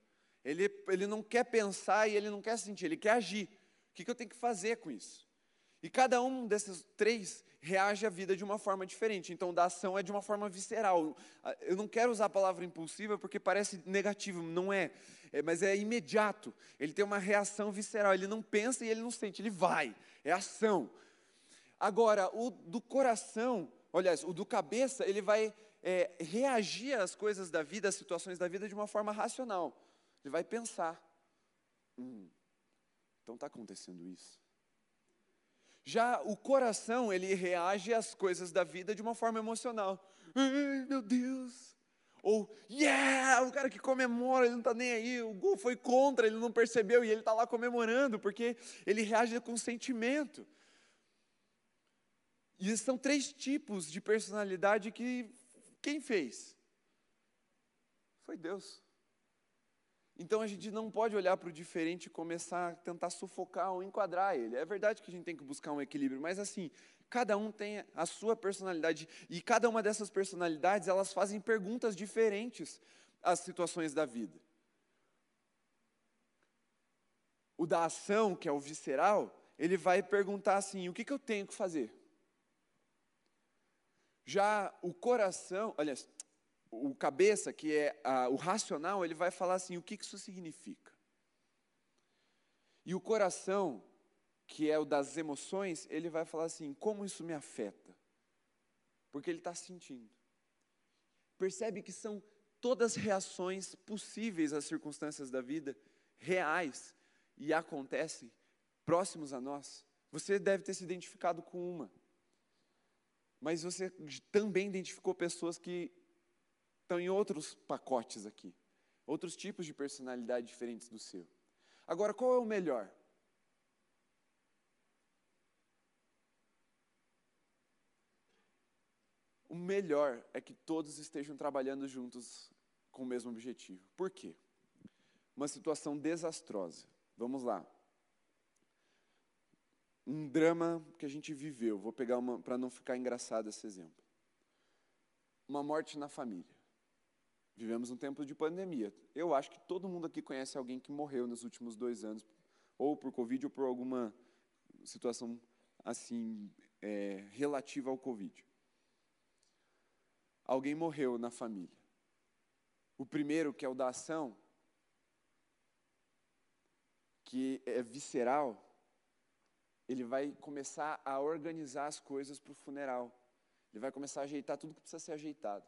Ele, ele não quer pensar e ele não quer sentir, ele quer agir. O que, que eu tenho que fazer com isso? E cada um desses três reage à vida de uma forma diferente. Então, da ação é de uma forma visceral. Eu não quero usar a palavra impulsiva porque parece negativo, não é. é. Mas é imediato. Ele tem uma reação visceral. Ele não pensa e ele não sente, ele vai. É ação. Agora, o do coração, aliás, o do cabeça, ele vai é, reagir às coisas da vida, às situações da vida de uma forma racional. Ele vai pensar: hum, então está acontecendo isso. Já o coração, ele reage às coisas da vida de uma forma emocional. Ai, meu Deus! Ou, yeah! O cara que comemora, ele não está nem aí, o gol foi contra, ele não percebeu e ele está lá comemorando, porque ele reage com sentimento. E são três tipos de personalidade que quem fez? Foi Deus. Então a gente não pode olhar para o diferente e começar a tentar sufocar ou enquadrar ele. É verdade que a gente tem que buscar um equilíbrio, mas assim, cada um tem a sua personalidade e cada uma dessas personalidades, elas fazem perguntas diferentes às situações da vida. O da ação, que é o visceral, ele vai perguntar assim: o que, que eu tenho que fazer? Já o coração, aliás, o cabeça, que é a, o racional, ele vai falar assim: o que, isso significa? E o coração, que é o das emoções, ele vai falar assim: como isso me afeta? Porque ele está sentindo. Percebe que são todas reações possíveis às circunstâncias da vida, reais, e acontecem próximos a nós. Você deve ter se identificado com uma. Mas você também identificou pessoas que estão em outros pacotes aqui, outros tipos de personalidade diferentes do seu. Agora, qual é o melhor? O melhor é que todos estejam trabalhando juntos com o mesmo objetivo. Por quê? Uma situação desastrosa. Vamos lá. Um drama que a gente viveu. Vou pegar uma para não ficar engraçado esse exemplo. Uma morte na família. Vivemos um tempo de pandemia. Eu acho que todo mundo aqui conhece alguém que morreu nos últimos dois anos, ou por Covid ou por alguma situação assim é, relativa ao Covid. Alguém morreu na família. O primeiro, que é o da ação, que é visceral, ele vai começar a organizar as coisas para o funeral. Ele vai começar a ajeitar tudo que precisa ser ajeitado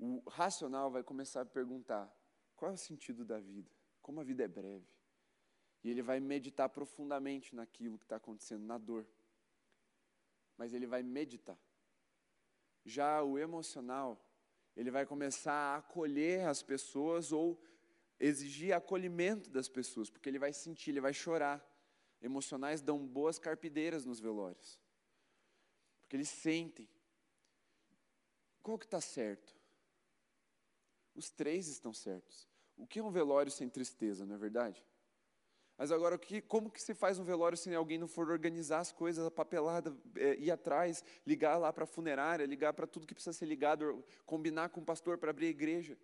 o racional vai começar a perguntar: qual é o sentido da vida? Como a vida é breve? E ele vai meditar profundamente naquilo que está acontecendo, na dor. Mas ele vai meditar. Já o emocional, ele vai começar a acolher as pessoas ou exigir acolhimento das pessoas, porque ele vai sentir, ele vai chorar. Emocionais dão boas carpideiras nos velórios, porque eles sentem. Qual que está certo? Os três estão certos. O que é um velório sem tristeza, não é verdade? Mas agora, que, como que se faz um velório se alguém não for organizar as coisas, a papelada, é, ir atrás, ligar lá para a funerária, ligar para tudo que precisa ser ligado, combinar com o pastor para abrir a igreja?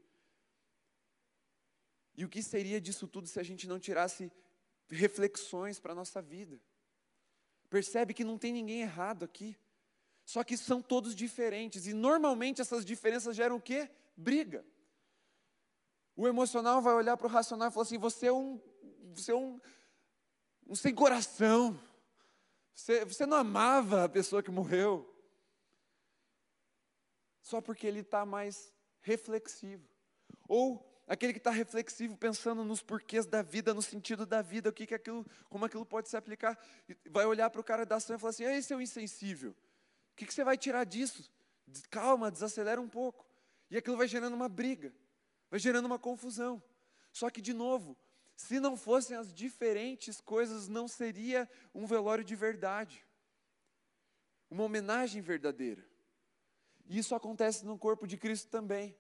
E o que seria disso tudo se a gente não tirasse reflexões para a nossa vida? Percebe que não tem ninguém errado aqui. Só que são todos diferentes. E normalmente essas diferenças geram o quê? Briga. O emocional vai olhar para o racional e falar assim: você é um, você é um, um sem coração. Você, você não amava a pessoa que morreu. Só porque ele está mais reflexivo. Ou aquele que está reflexivo, pensando nos porquês da vida, no sentido da vida, o que, que aquilo, como aquilo pode se aplicar, vai olhar para o cara da ação e falar assim: esse é o insensível. O que, que você vai tirar disso? Calma, desacelera um pouco. E aquilo vai gerando uma briga. Vai gerando uma confusão. Só que, de novo, se não fossem as diferentes coisas, não seria um velório de verdade. Uma homenagem verdadeira. E isso acontece no corpo de Cristo também.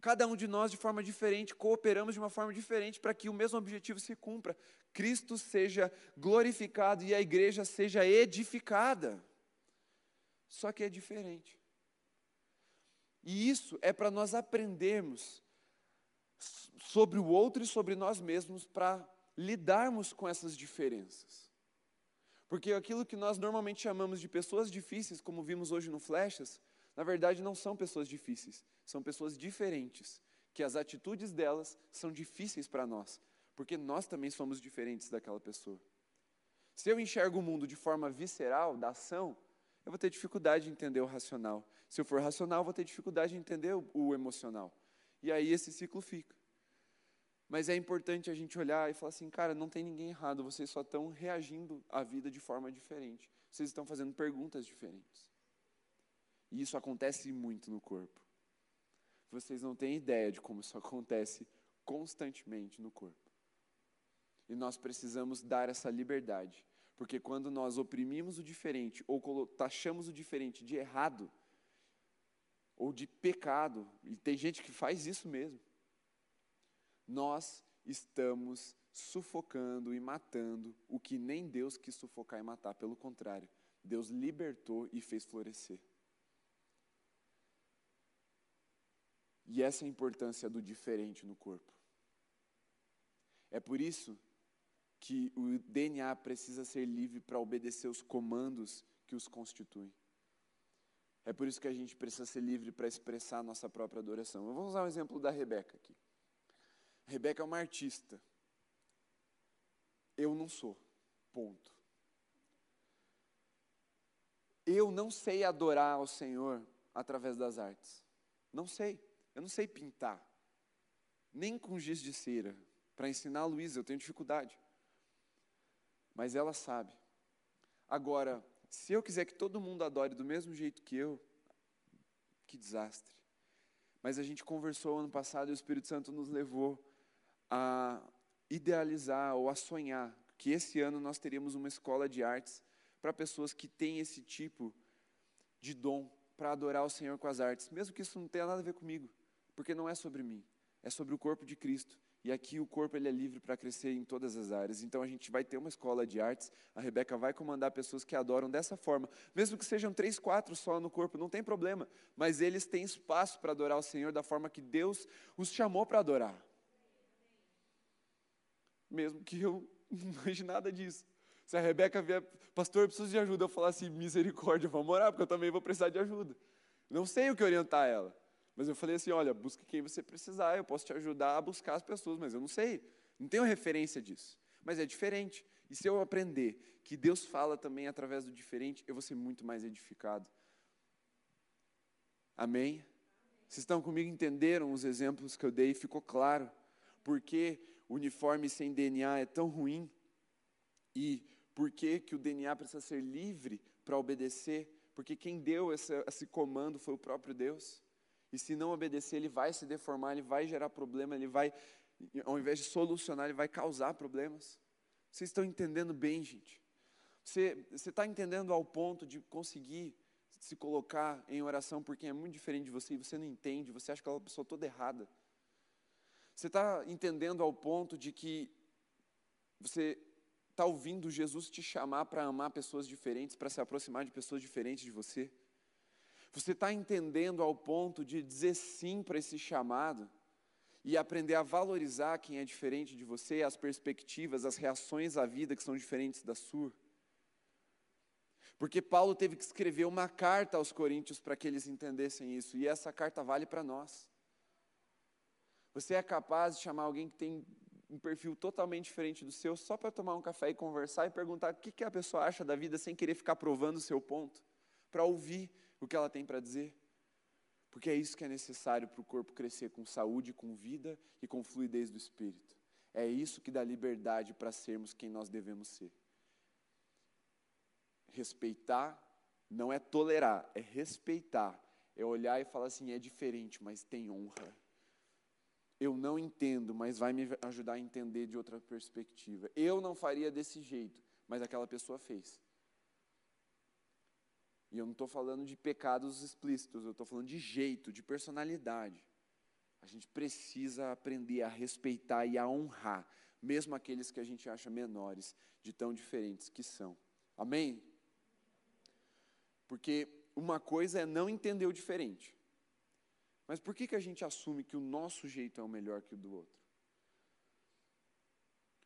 Cada um de nós, de forma diferente, cooperamos de uma forma diferente para que o mesmo objetivo se cumpra. Cristo seja glorificado e a igreja seja edificada. Só que é diferente. E isso é para nós aprendermos sobre o outro e sobre nós mesmos para lidarmos com essas diferenças. Porque aquilo que nós normalmente chamamos de pessoas difíceis, como vimos hoje no Flechas, na verdade não são pessoas difíceis, são pessoas diferentes, que as atitudes delas são difíceis para nós, porque nós também somos diferentes daquela pessoa. Se eu enxergo o mundo de forma visceral, da ação, eu vou ter dificuldade de entender o racional. Se eu for racional, eu vou ter dificuldade de entender o, o emocional. E aí esse ciclo fica. Mas é importante a gente olhar e falar assim, cara, não tem ninguém errado, vocês só estão reagindo à vida de forma diferente. Vocês estão fazendo perguntas diferentes. E isso acontece muito no corpo. Vocês não têm ideia de como isso acontece constantemente no corpo. E nós precisamos dar essa liberdade. Porque quando nós oprimimos o diferente ou taxamos o diferente de errado ou de pecado, e tem gente que faz isso mesmo, nós estamos sufocando e matando o que nem Deus quis sufocar e matar, pelo contrário, Deus libertou e fez florescer. E essa é a importância do diferente no corpo. É por isso que o DNA precisa ser livre para obedecer os comandos que os constituem. É por isso que a gente precisa ser livre para expressar a nossa própria adoração. Eu vou usar o um exemplo da Rebeca aqui. Rebeca é uma artista. Eu não sou. Ponto. Eu não sei adorar ao Senhor através das artes. Não sei. Eu não sei pintar. Nem com giz de cera. Para ensinar a Luísa, eu tenho dificuldade. Mas ela sabe. Agora, se eu quiser que todo mundo adore do mesmo jeito que eu, que desastre. Mas a gente conversou ano passado e o Espírito Santo nos levou a idealizar ou a sonhar que esse ano nós teríamos uma escola de artes para pessoas que têm esse tipo de dom para adorar o Senhor com as artes, mesmo que isso não tenha nada a ver comigo, porque não é sobre mim, é sobre o corpo de Cristo. E aqui o corpo ele é livre para crescer em todas as áreas. Então a gente vai ter uma escola de artes. A Rebeca vai comandar pessoas que adoram dessa forma, mesmo que sejam três, quatro só no corpo, não tem problema. Mas eles têm espaço para adorar o Senhor da forma que Deus os chamou para adorar. Mesmo que eu não imagine nada disso. Se a Rebeca vier, pastor, eu preciso de ajuda, eu falar assim, misericórdia, vamos orar, porque eu também vou precisar de ajuda. Não sei o que orientar ela. Mas eu falei assim: olha, busque quem você precisar, eu posso te ajudar a buscar as pessoas, mas eu não sei, não tenho referência disso. Mas é diferente. E se eu aprender que Deus fala também através do diferente, eu vou ser muito mais edificado. Amém? Vocês estão comigo? Entenderam os exemplos que eu dei? Ficou claro por que uniforme sem DNA é tão ruim? E por que, que o DNA precisa ser livre para obedecer? Porque quem deu esse, esse comando foi o próprio Deus. E se não obedecer, ele vai se deformar, ele vai gerar problema, ele vai, ao invés de solucionar, ele vai causar problemas. Vocês estão entendendo bem, gente? Você está entendendo ao ponto de conseguir se colocar em oração por quem é muito diferente de você e você não entende, você acha que uma pessoa toda errada. Você está entendendo ao ponto de que você está ouvindo Jesus te chamar para amar pessoas diferentes, para se aproximar de pessoas diferentes de você. Você está entendendo ao ponto de dizer sim para esse chamado e aprender a valorizar quem é diferente de você, as perspectivas, as reações à vida que são diferentes da sua? Porque Paulo teve que escrever uma carta aos coríntios para que eles entendessem isso, e essa carta vale para nós. Você é capaz de chamar alguém que tem um perfil totalmente diferente do seu só para tomar um café e conversar e perguntar o que, que a pessoa acha da vida sem querer ficar provando o seu ponto, para ouvir o que ela tem para dizer. Porque é isso que é necessário para o corpo crescer com saúde, com vida e com fluidez do espírito. É isso que dá liberdade para sermos quem nós devemos ser. Respeitar não é tolerar, é respeitar. É olhar e falar assim: é diferente, mas tem honra. Eu não entendo, mas vai me ajudar a entender de outra perspectiva. Eu não faria desse jeito, mas aquela pessoa fez. E eu não estou falando de pecados explícitos, eu estou falando de jeito, de personalidade. A gente precisa aprender a respeitar e a honrar, mesmo aqueles que a gente acha menores, de tão diferentes que são. Amém? Porque uma coisa é não entender o diferente. Mas por que, que a gente assume que o nosso jeito é o melhor que o do outro?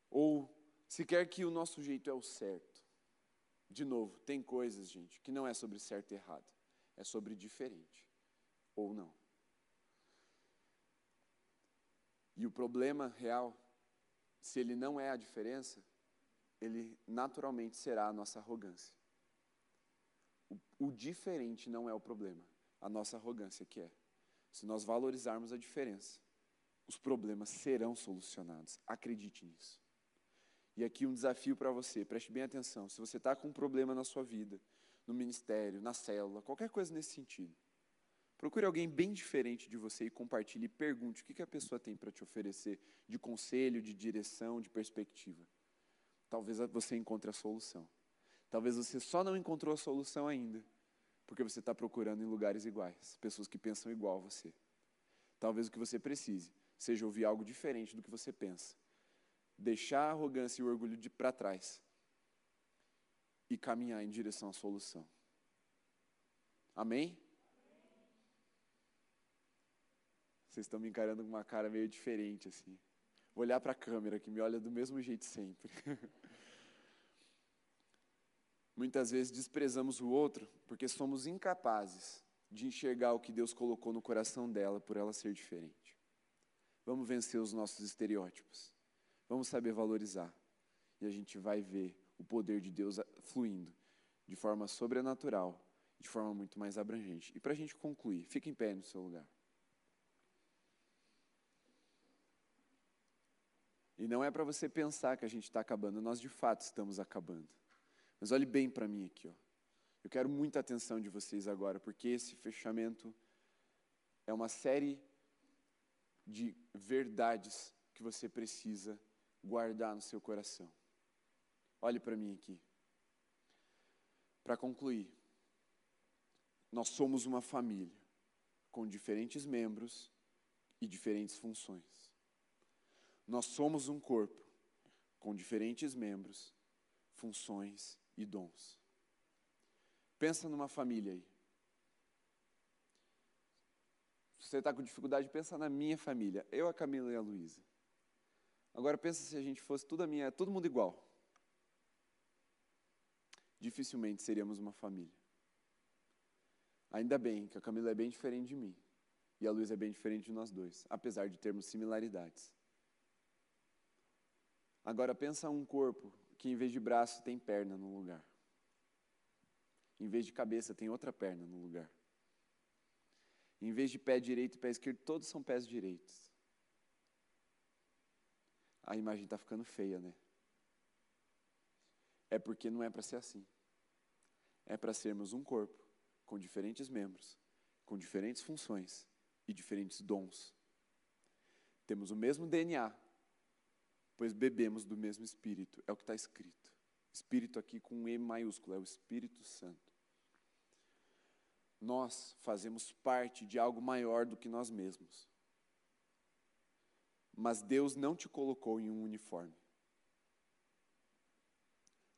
Ou se quer que o nosso jeito é o certo? De novo, tem coisas, gente, que não é sobre certo e errado, é sobre diferente ou não. E o problema real, se ele não é a diferença, ele naturalmente será a nossa arrogância. O, o diferente não é o problema, a nossa arrogância que é. Se nós valorizarmos a diferença, os problemas serão solucionados. Acredite nisso. E aqui um desafio para você, preste bem atenção. Se você está com um problema na sua vida, no ministério, na célula, qualquer coisa nesse sentido, procure alguém bem diferente de você e compartilhe e pergunte o que, que a pessoa tem para te oferecer de conselho, de direção, de perspectiva. Talvez você encontre a solução. Talvez você só não encontrou a solução ainda, porque você está procurando em lugares iguais, pessoas que pensam igual a você. Talvez o que você precise seja ouvir algo diferente do que você pensa, deixar a arrogância e o orgulho para trás e caminhar em direção à solução. Amém? Vocês estão me encarando com uma cara meio diferente assim. Vou olhar para a câmera que me olha do mesmo jeito sempre. Muitas vezes desprezamos o outro porque somos incapazes de enxergar o que Deus colocou no coração dela por ela ser diferente. Vamos vencer os nossos estereótipos. Vamos saber valorizar. E a gente vai ver o poder de Deus fluindo de forma sobrenatural, de forma muito mais abrangente. E para a gente concluir, fique em pé no seu lugar. E não é para você pensar que a gente está acabando, nós de fato estamos acabando. Mas olhe bem para mim aqui, ó. Eu quero muita atenção de vocês agora, porque esse fechamento é uma série de verdades que você precisa guardar no seu coração. Olhe para mim aqui. Para concluir, nós somos uma família com diferentes membros e diferentes funções. Nós somos um corpo com diferentes membros, funções e dons. Pensa numa família aí. Se você está com dificuldade, pensa na minha família. Eu, a Camila e a Luísa. Agora pensa se a gente fosse tudo a minha, todo mundo igual. Dificilmente seríamos uma família. Ainda bem que a Camila é bem diferente de mim e a Luísa é bem diferente de nós dois, apesar de termos similaridades. Agora pensa um corpo que em vez de braço tem perna no lugar. Em vez de cabeça tem outra perna no lugar. Em vez de pé direito e pé esquerdo, todos são pés direitos. A imagem está ficando feia, né? É porque não é para ser assim. É para sermos um corpo com diferentes membros, com diferentes funções e diferentes dons. Temos o mesmo DNA, pois bebemos do mesmo Espírito, é o que está escrito. Espírito aqui com um E maiúsculo, é o Espírito Santo. Nós fazemos parte de algo maior do que nós mesmos. Mas Deus não te colocou em um uniforme.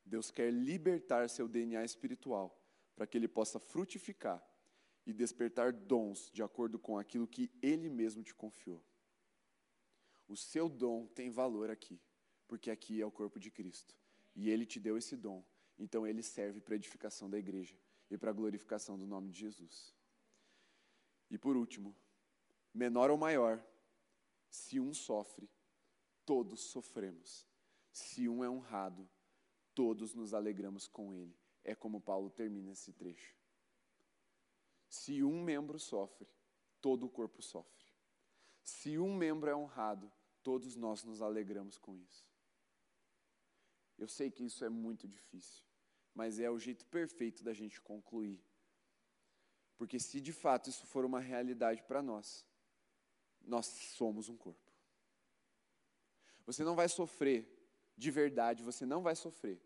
Deus quer libertar seu DNA espiritual para que ele possa frutificar e despertar dons de acordo com aquilo que ele mesmo te confiou. O seu dom tem valor aqui, porque aqui é o corpo de Cristo. E ele te deu esse dom. Então ele serve para a edificação da igreja e para a glorificação do nome de Jesus. E por último, menor ou maior, se um sofre, todos sofremos. Se um é honrado, todos nos alegramos com ele. É como Paulo termina esse trecho. Se um membro sofre, todo o corpo sofre. Se um membro é honrado, todos nós nos alegramos com isso. Eu sei que isso é muito difícil, mas é o jeito perfeito da gente concluir. Porque se de fato isso for uma realidade para nós, nós somos um corpo. Você não vai sofrer de verdade, você não vai sofrer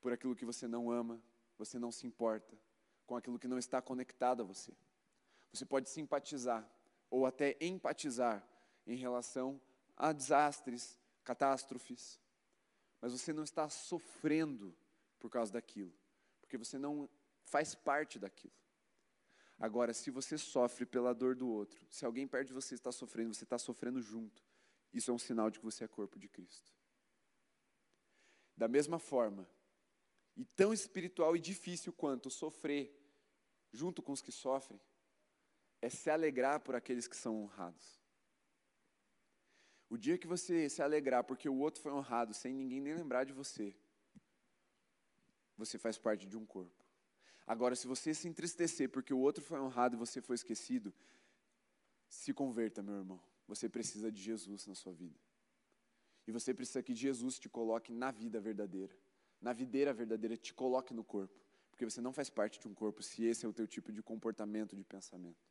por aquilo que você não ama, você não se importa, com aquilo que não está conectado a você. Você pode simpatizar, ou até empatizar em relação a desastres, catástrofes, mas você não está sofrendo por causa daquilo, porque você não faz parte daquilo. Agora, se você sofre pela dor do outro, se alguém perto de você está sofrendo, você está sofrendo junto, isso é um sinal de que você é corpo de Cristo. Da mesma forma, e tão espiritual e difícil quanto sofrer junto com os que sofrem, é se alegrar por aqueles que são honrados. O dia que você se alegrar porque o outro foi honrado, sem ninguém nem lembrar de você, você faz parte de um corpo. Agora, se você se entristecer porque o outro foi honrado e você foi esquecido, se converta, meu irmão. Você precisa de Jesus na sua vida. E você precisa que Jesus te coloque na vida verdadeira. Na videira verdadeira, te coloque no corpo. Porque você não faz parte de um corpo se esse é o teu tipo de comportamento, de pensamento.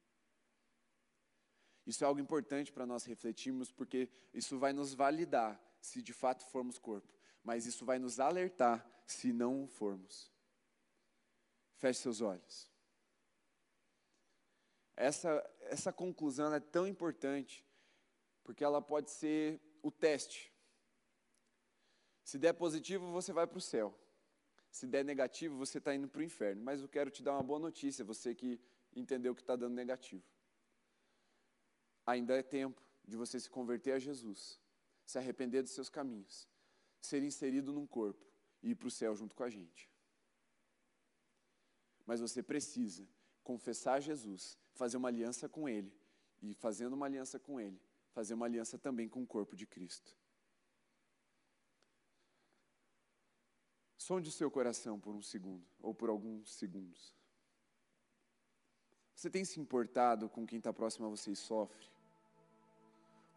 Isso é algo importante para nós refletirmos, porque isso vai nos validar se de fato formos corpo. mas isso vai nos alertar se não formos. Feche seus olhos. Essa, essa conclusão é tão importante, porque ela pode ser o teste. Se der positivo, você vai para o céu. Se der negativo, você está indo para o inferno. Mas eu quero te dar uma boa notícia, você que entendeu que está dando negativo. Ainda é tempo de você se converter a Jesus, se arrepender dos seus caminhos, ser inserido num corpo e ir para o céu junto com a gente. Mas você precisa confessar Jesus, fazer uma aliança com Ele, e fazendo uma aliança com Ele, fazer uma aliança também com o corpo de Cristo. Sonde o seu coração por um segundo, ou por alguns segundos. Você tem se importado com quem está próximo a você e sofre?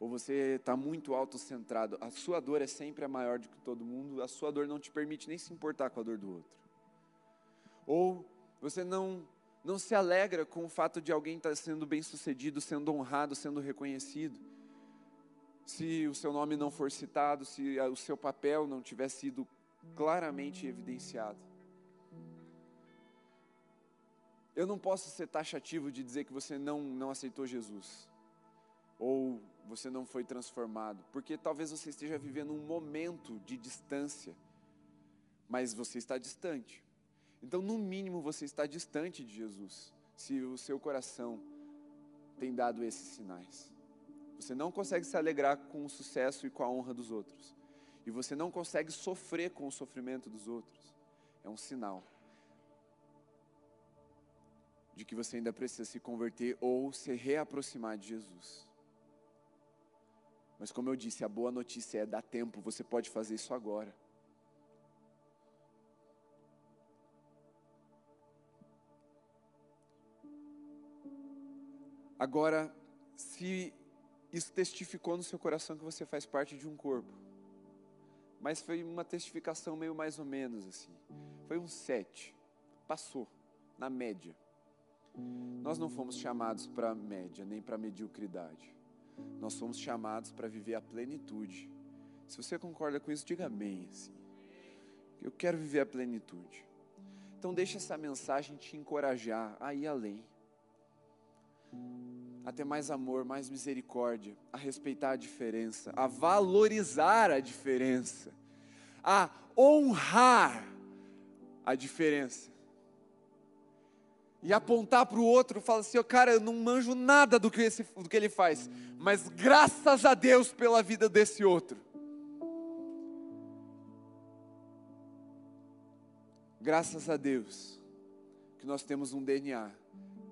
Ou você está muito autocentrado? A sua dor é sempre a maior do que todo mundo, a sua dor não te permite nem se importar com a dor do outro. Ou você não, não se alegra com o fato de alguém estar tá sendo bem sucedido, sendo honrado, sendo reconhecido. Se o seu nome não for citado, se o seu papel não tiver sido claramente evidenciado. Eu não posso ser taxativo de dizer que você não, não aceitou Jesus, ou você não foi transformado, porque talvez você esteja vivendo um momento de distância, mas você está distante. Então, no mínimo, você está distante de Jesus, se o seu coração tem dado esses sinais. Você não consegue se alegrar com o sucesso e com a honra dos outros e você não consegue sofrer com o sofrimento dos outros, é um sinal de que você ainda precisa se converter ou se reaproximar de Jesus. Mas como eu disse, a boa notícia é dá tempo, você pode fazer isso agora. Agora, se isso testificou no seu coração que você faz parte de um corpo, mas foi uma testificação meio mais ou menos assim. Foi um sete, passou, na média. Nós não fomos chamados para média, nem para mediocridade. Nós fomos chamados para viver a plenitude. Se você concorda com isso, diga amém. Assim. Eu quero viver a plenitude. Então deixa essa mensagem te encorajar a ir além. A ter mais amor, mais misericórdia, a respeitar a diferença, a valorizar a diferença, a honrar a diferença. E apontar para o outro, falar assim, oh, cara, eu não manjo nada do que, esse, do que ele faz, mas graças a Deus pela vida desse outro. Graças a Deus que nós temos um DNA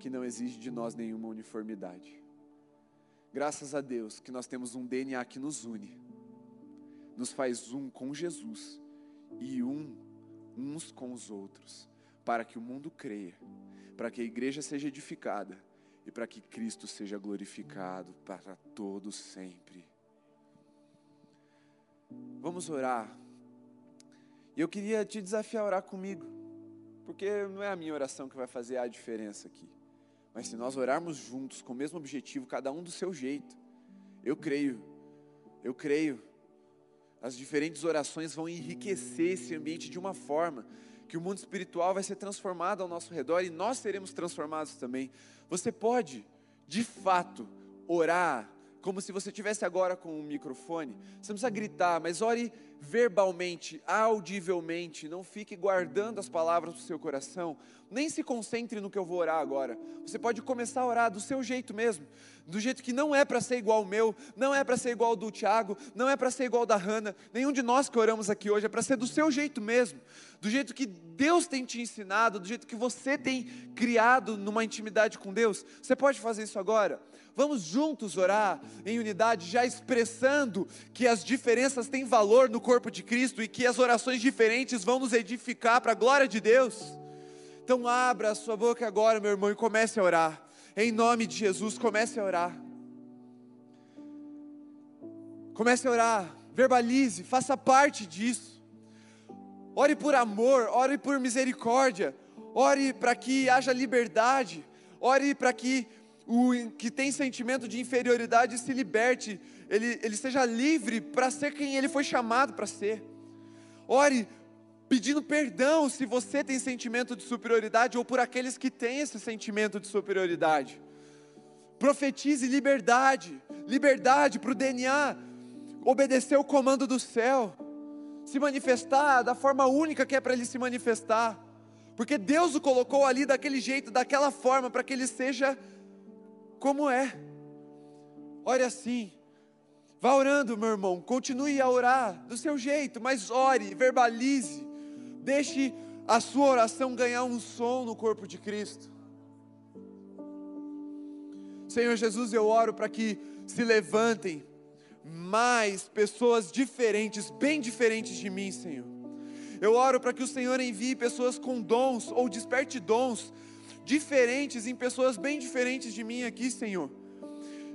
que não exige de nós nenhuma uniformidade. Graças a Deus que nós temos um DNA que nos une, nos faz um com Jesus e um uns com os outros, para que o mundo creia, para que a igreja seja edificada e para que Cristo seja glorificado para todos sempre. Vamos orar. E eu queria te desafiar a orar comigo, porque não é a minha oração que vai fazer a diferença aqui. Mas se nós orarmos juntos, com o mesmo objetivo, cada um do seu jeito, eu creio, eu creio, as diferentes orações vão enriquecer esse ambiente de uma forma que o mundo espiritual vai ser transformado ao nosso redor e nós seremos transformados também. Você pode, de fato, orar como se você tivesse agora com um microfone. Você não precisa gritar, mas ore verbalmente, audivelmente. Não fique guardando as palavras no seu coração. Nem se concentre no que eu vou orar agora. Você pode começar a orar do seu jeito mesmo, do jeito que não é para ser igual ao meu, não é para ser igual ao do Tiago, não é para ser igual ao da Hanna. Nenhum de nós que oramos aqui hoje é para ser do seu jeito mesmo, do jeito que Deus tem te ensinado, do jeito que você tem criado numa intimidade com Deus. Você pode fazer isso agora? Vamos juntos orar em unidade, já expressando que as diferenças têm valor no corpo de Cristo e que as orações diferentes vão nos edificar para a glória de Deus. Então abra a sua boca agora, meu irmão, e comece a orar. Em nome de Jesus, comece a orar. Comece a orar, verbalize, faça parte disso. Ore por amor, ore por misericórdia, ore para que haja liberdade, ore para que o que tem sentimento de inferioridade se liberte, ele, ele seja livre para ser quem ele foi chamado para ser. Ore pedindo perdão se você tem sentimento de superioridade ou por aqueles que têm esse sentimento de superioridade. Profetize liberdade, liberdade para o DNA obedecer o comando do céu, se manifestar da forma única que é para ele se manifestar, porque Deus o colocou ali daquele jeito, daquela forma, para que ele seja como é. Ore assim, vá orando, meu irmão, continue a orar do seu jeito, mas ore, verbalize, deixe a sua oração ganhar um som no corpo de Cristo. Senhor Jesus, eu oro para que se levantem mais pessoas diferentes, bem diferentes de mim, Senhor. Eu oro para que o Senhor envie pessoas com dons ou desperte dons diferentes em pessoas bem diferentes de mim aqui, Senhor.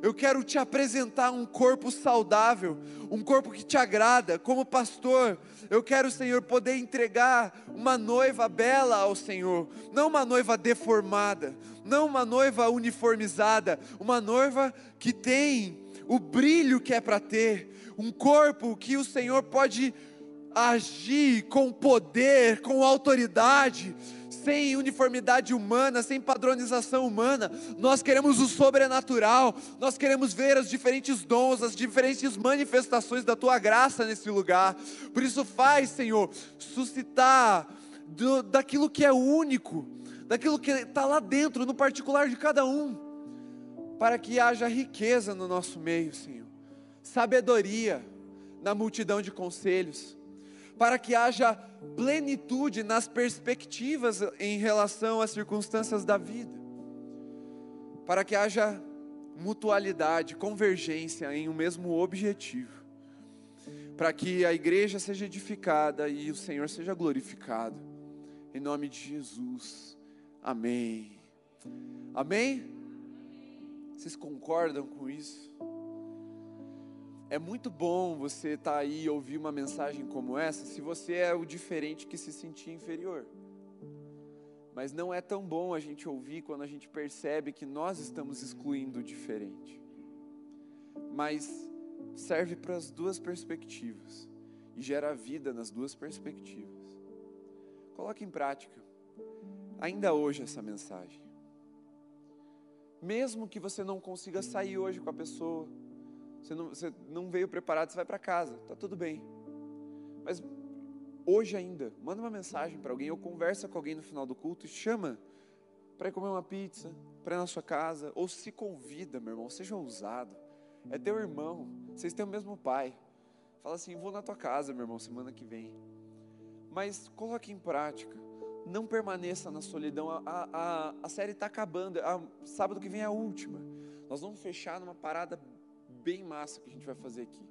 Eu quero te apresentar um corpo saudável, um corpo que te agrada. Como pastor, eu quero, Senhor, poder entregar uma noiva bela ao Senhor, não uma noiva deformada, não uma noiva uniformizada, uma noiva que tem o brilho que é para ter, um corpo que o Senhor pode agir com poder, com autoridade, sem uniformidade humana, sem padronização humana. Nós queremos o sobrenatural, nós queremos ver os diferentes dons, as diferentes manifestações da tua graça nesse lugar. Por isso, faz, Senhor, suscitar do, daquilo que é único, daquilo que está lá dentro, no particular de cada um para que haja riqueza no nosso meio, Senhor, sabedoria na multidão de conselhos, para que haja plenitude nas perspectivas em relação às circunstâncias da vida, para que haja mutualidade, convergência em um mesmo objetivo, para que a igreja seja edificada e o Senhor seja glorificado, em nome de Jesus, amém. Amém? Vocês concordam com isso? É muito bom você estar tá aí e ouvir uma mensagem como essa, se você é o diferente que se sentia inferior. Mas não é tão bom a gente ouvir quando a gente percebe que nós estamos excluindo o diferente. Mas serve para as duas perspectivas e gera vida nas duas perspectivas. Coloque em prática, ainda hoje, essa mensagem. Mesmo que você não consiga sair hoje com a pessoa, você não, você não veio preparado, você vai para casa, tá tudo bem. Mas hoje ainda, manda uma mensagem para alguém ou conversa com alguém no final do culto e chama para comer uma pizza, para ir na sua casa, ou se convida, meu irmão, seja ousado. É teu irmão, vocês têm o mesmo pai. Fala assim: vou na tua casa, meu irmão, semana que vem. Mas coloque em prática não permaneça na solidão. A, a, a série está acabando. A, sábado que vem é a última. Nós vamos fechar numa parada bem massa que a gente vai fazer aqui.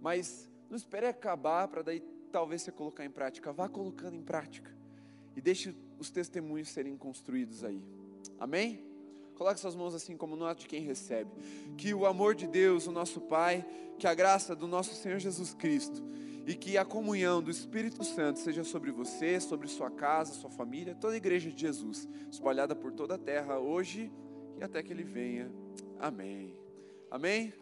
Mas não espere acabar para daí talvez você colocar em prática. Vá colocando em prática. E deixe os testemunhos serem construídos aí. Amém? Coloque suas mãos assim como nota de quem recebe. Que o amor de Deus, o nosso Pai, que a graça do nosso Senhor Jesus Cristo e que a comunhão do Espírito Santo seja sobre você, sobre sua casa, sua família, toda a igreja de Jesus, espalhada por toda a terra hoje e até que ele venha. Amém. Amém?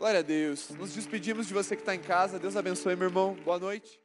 Glória a Deus. Nos despedimos de você que está em casa. Deus abençoe, meu irmão. Boa noite.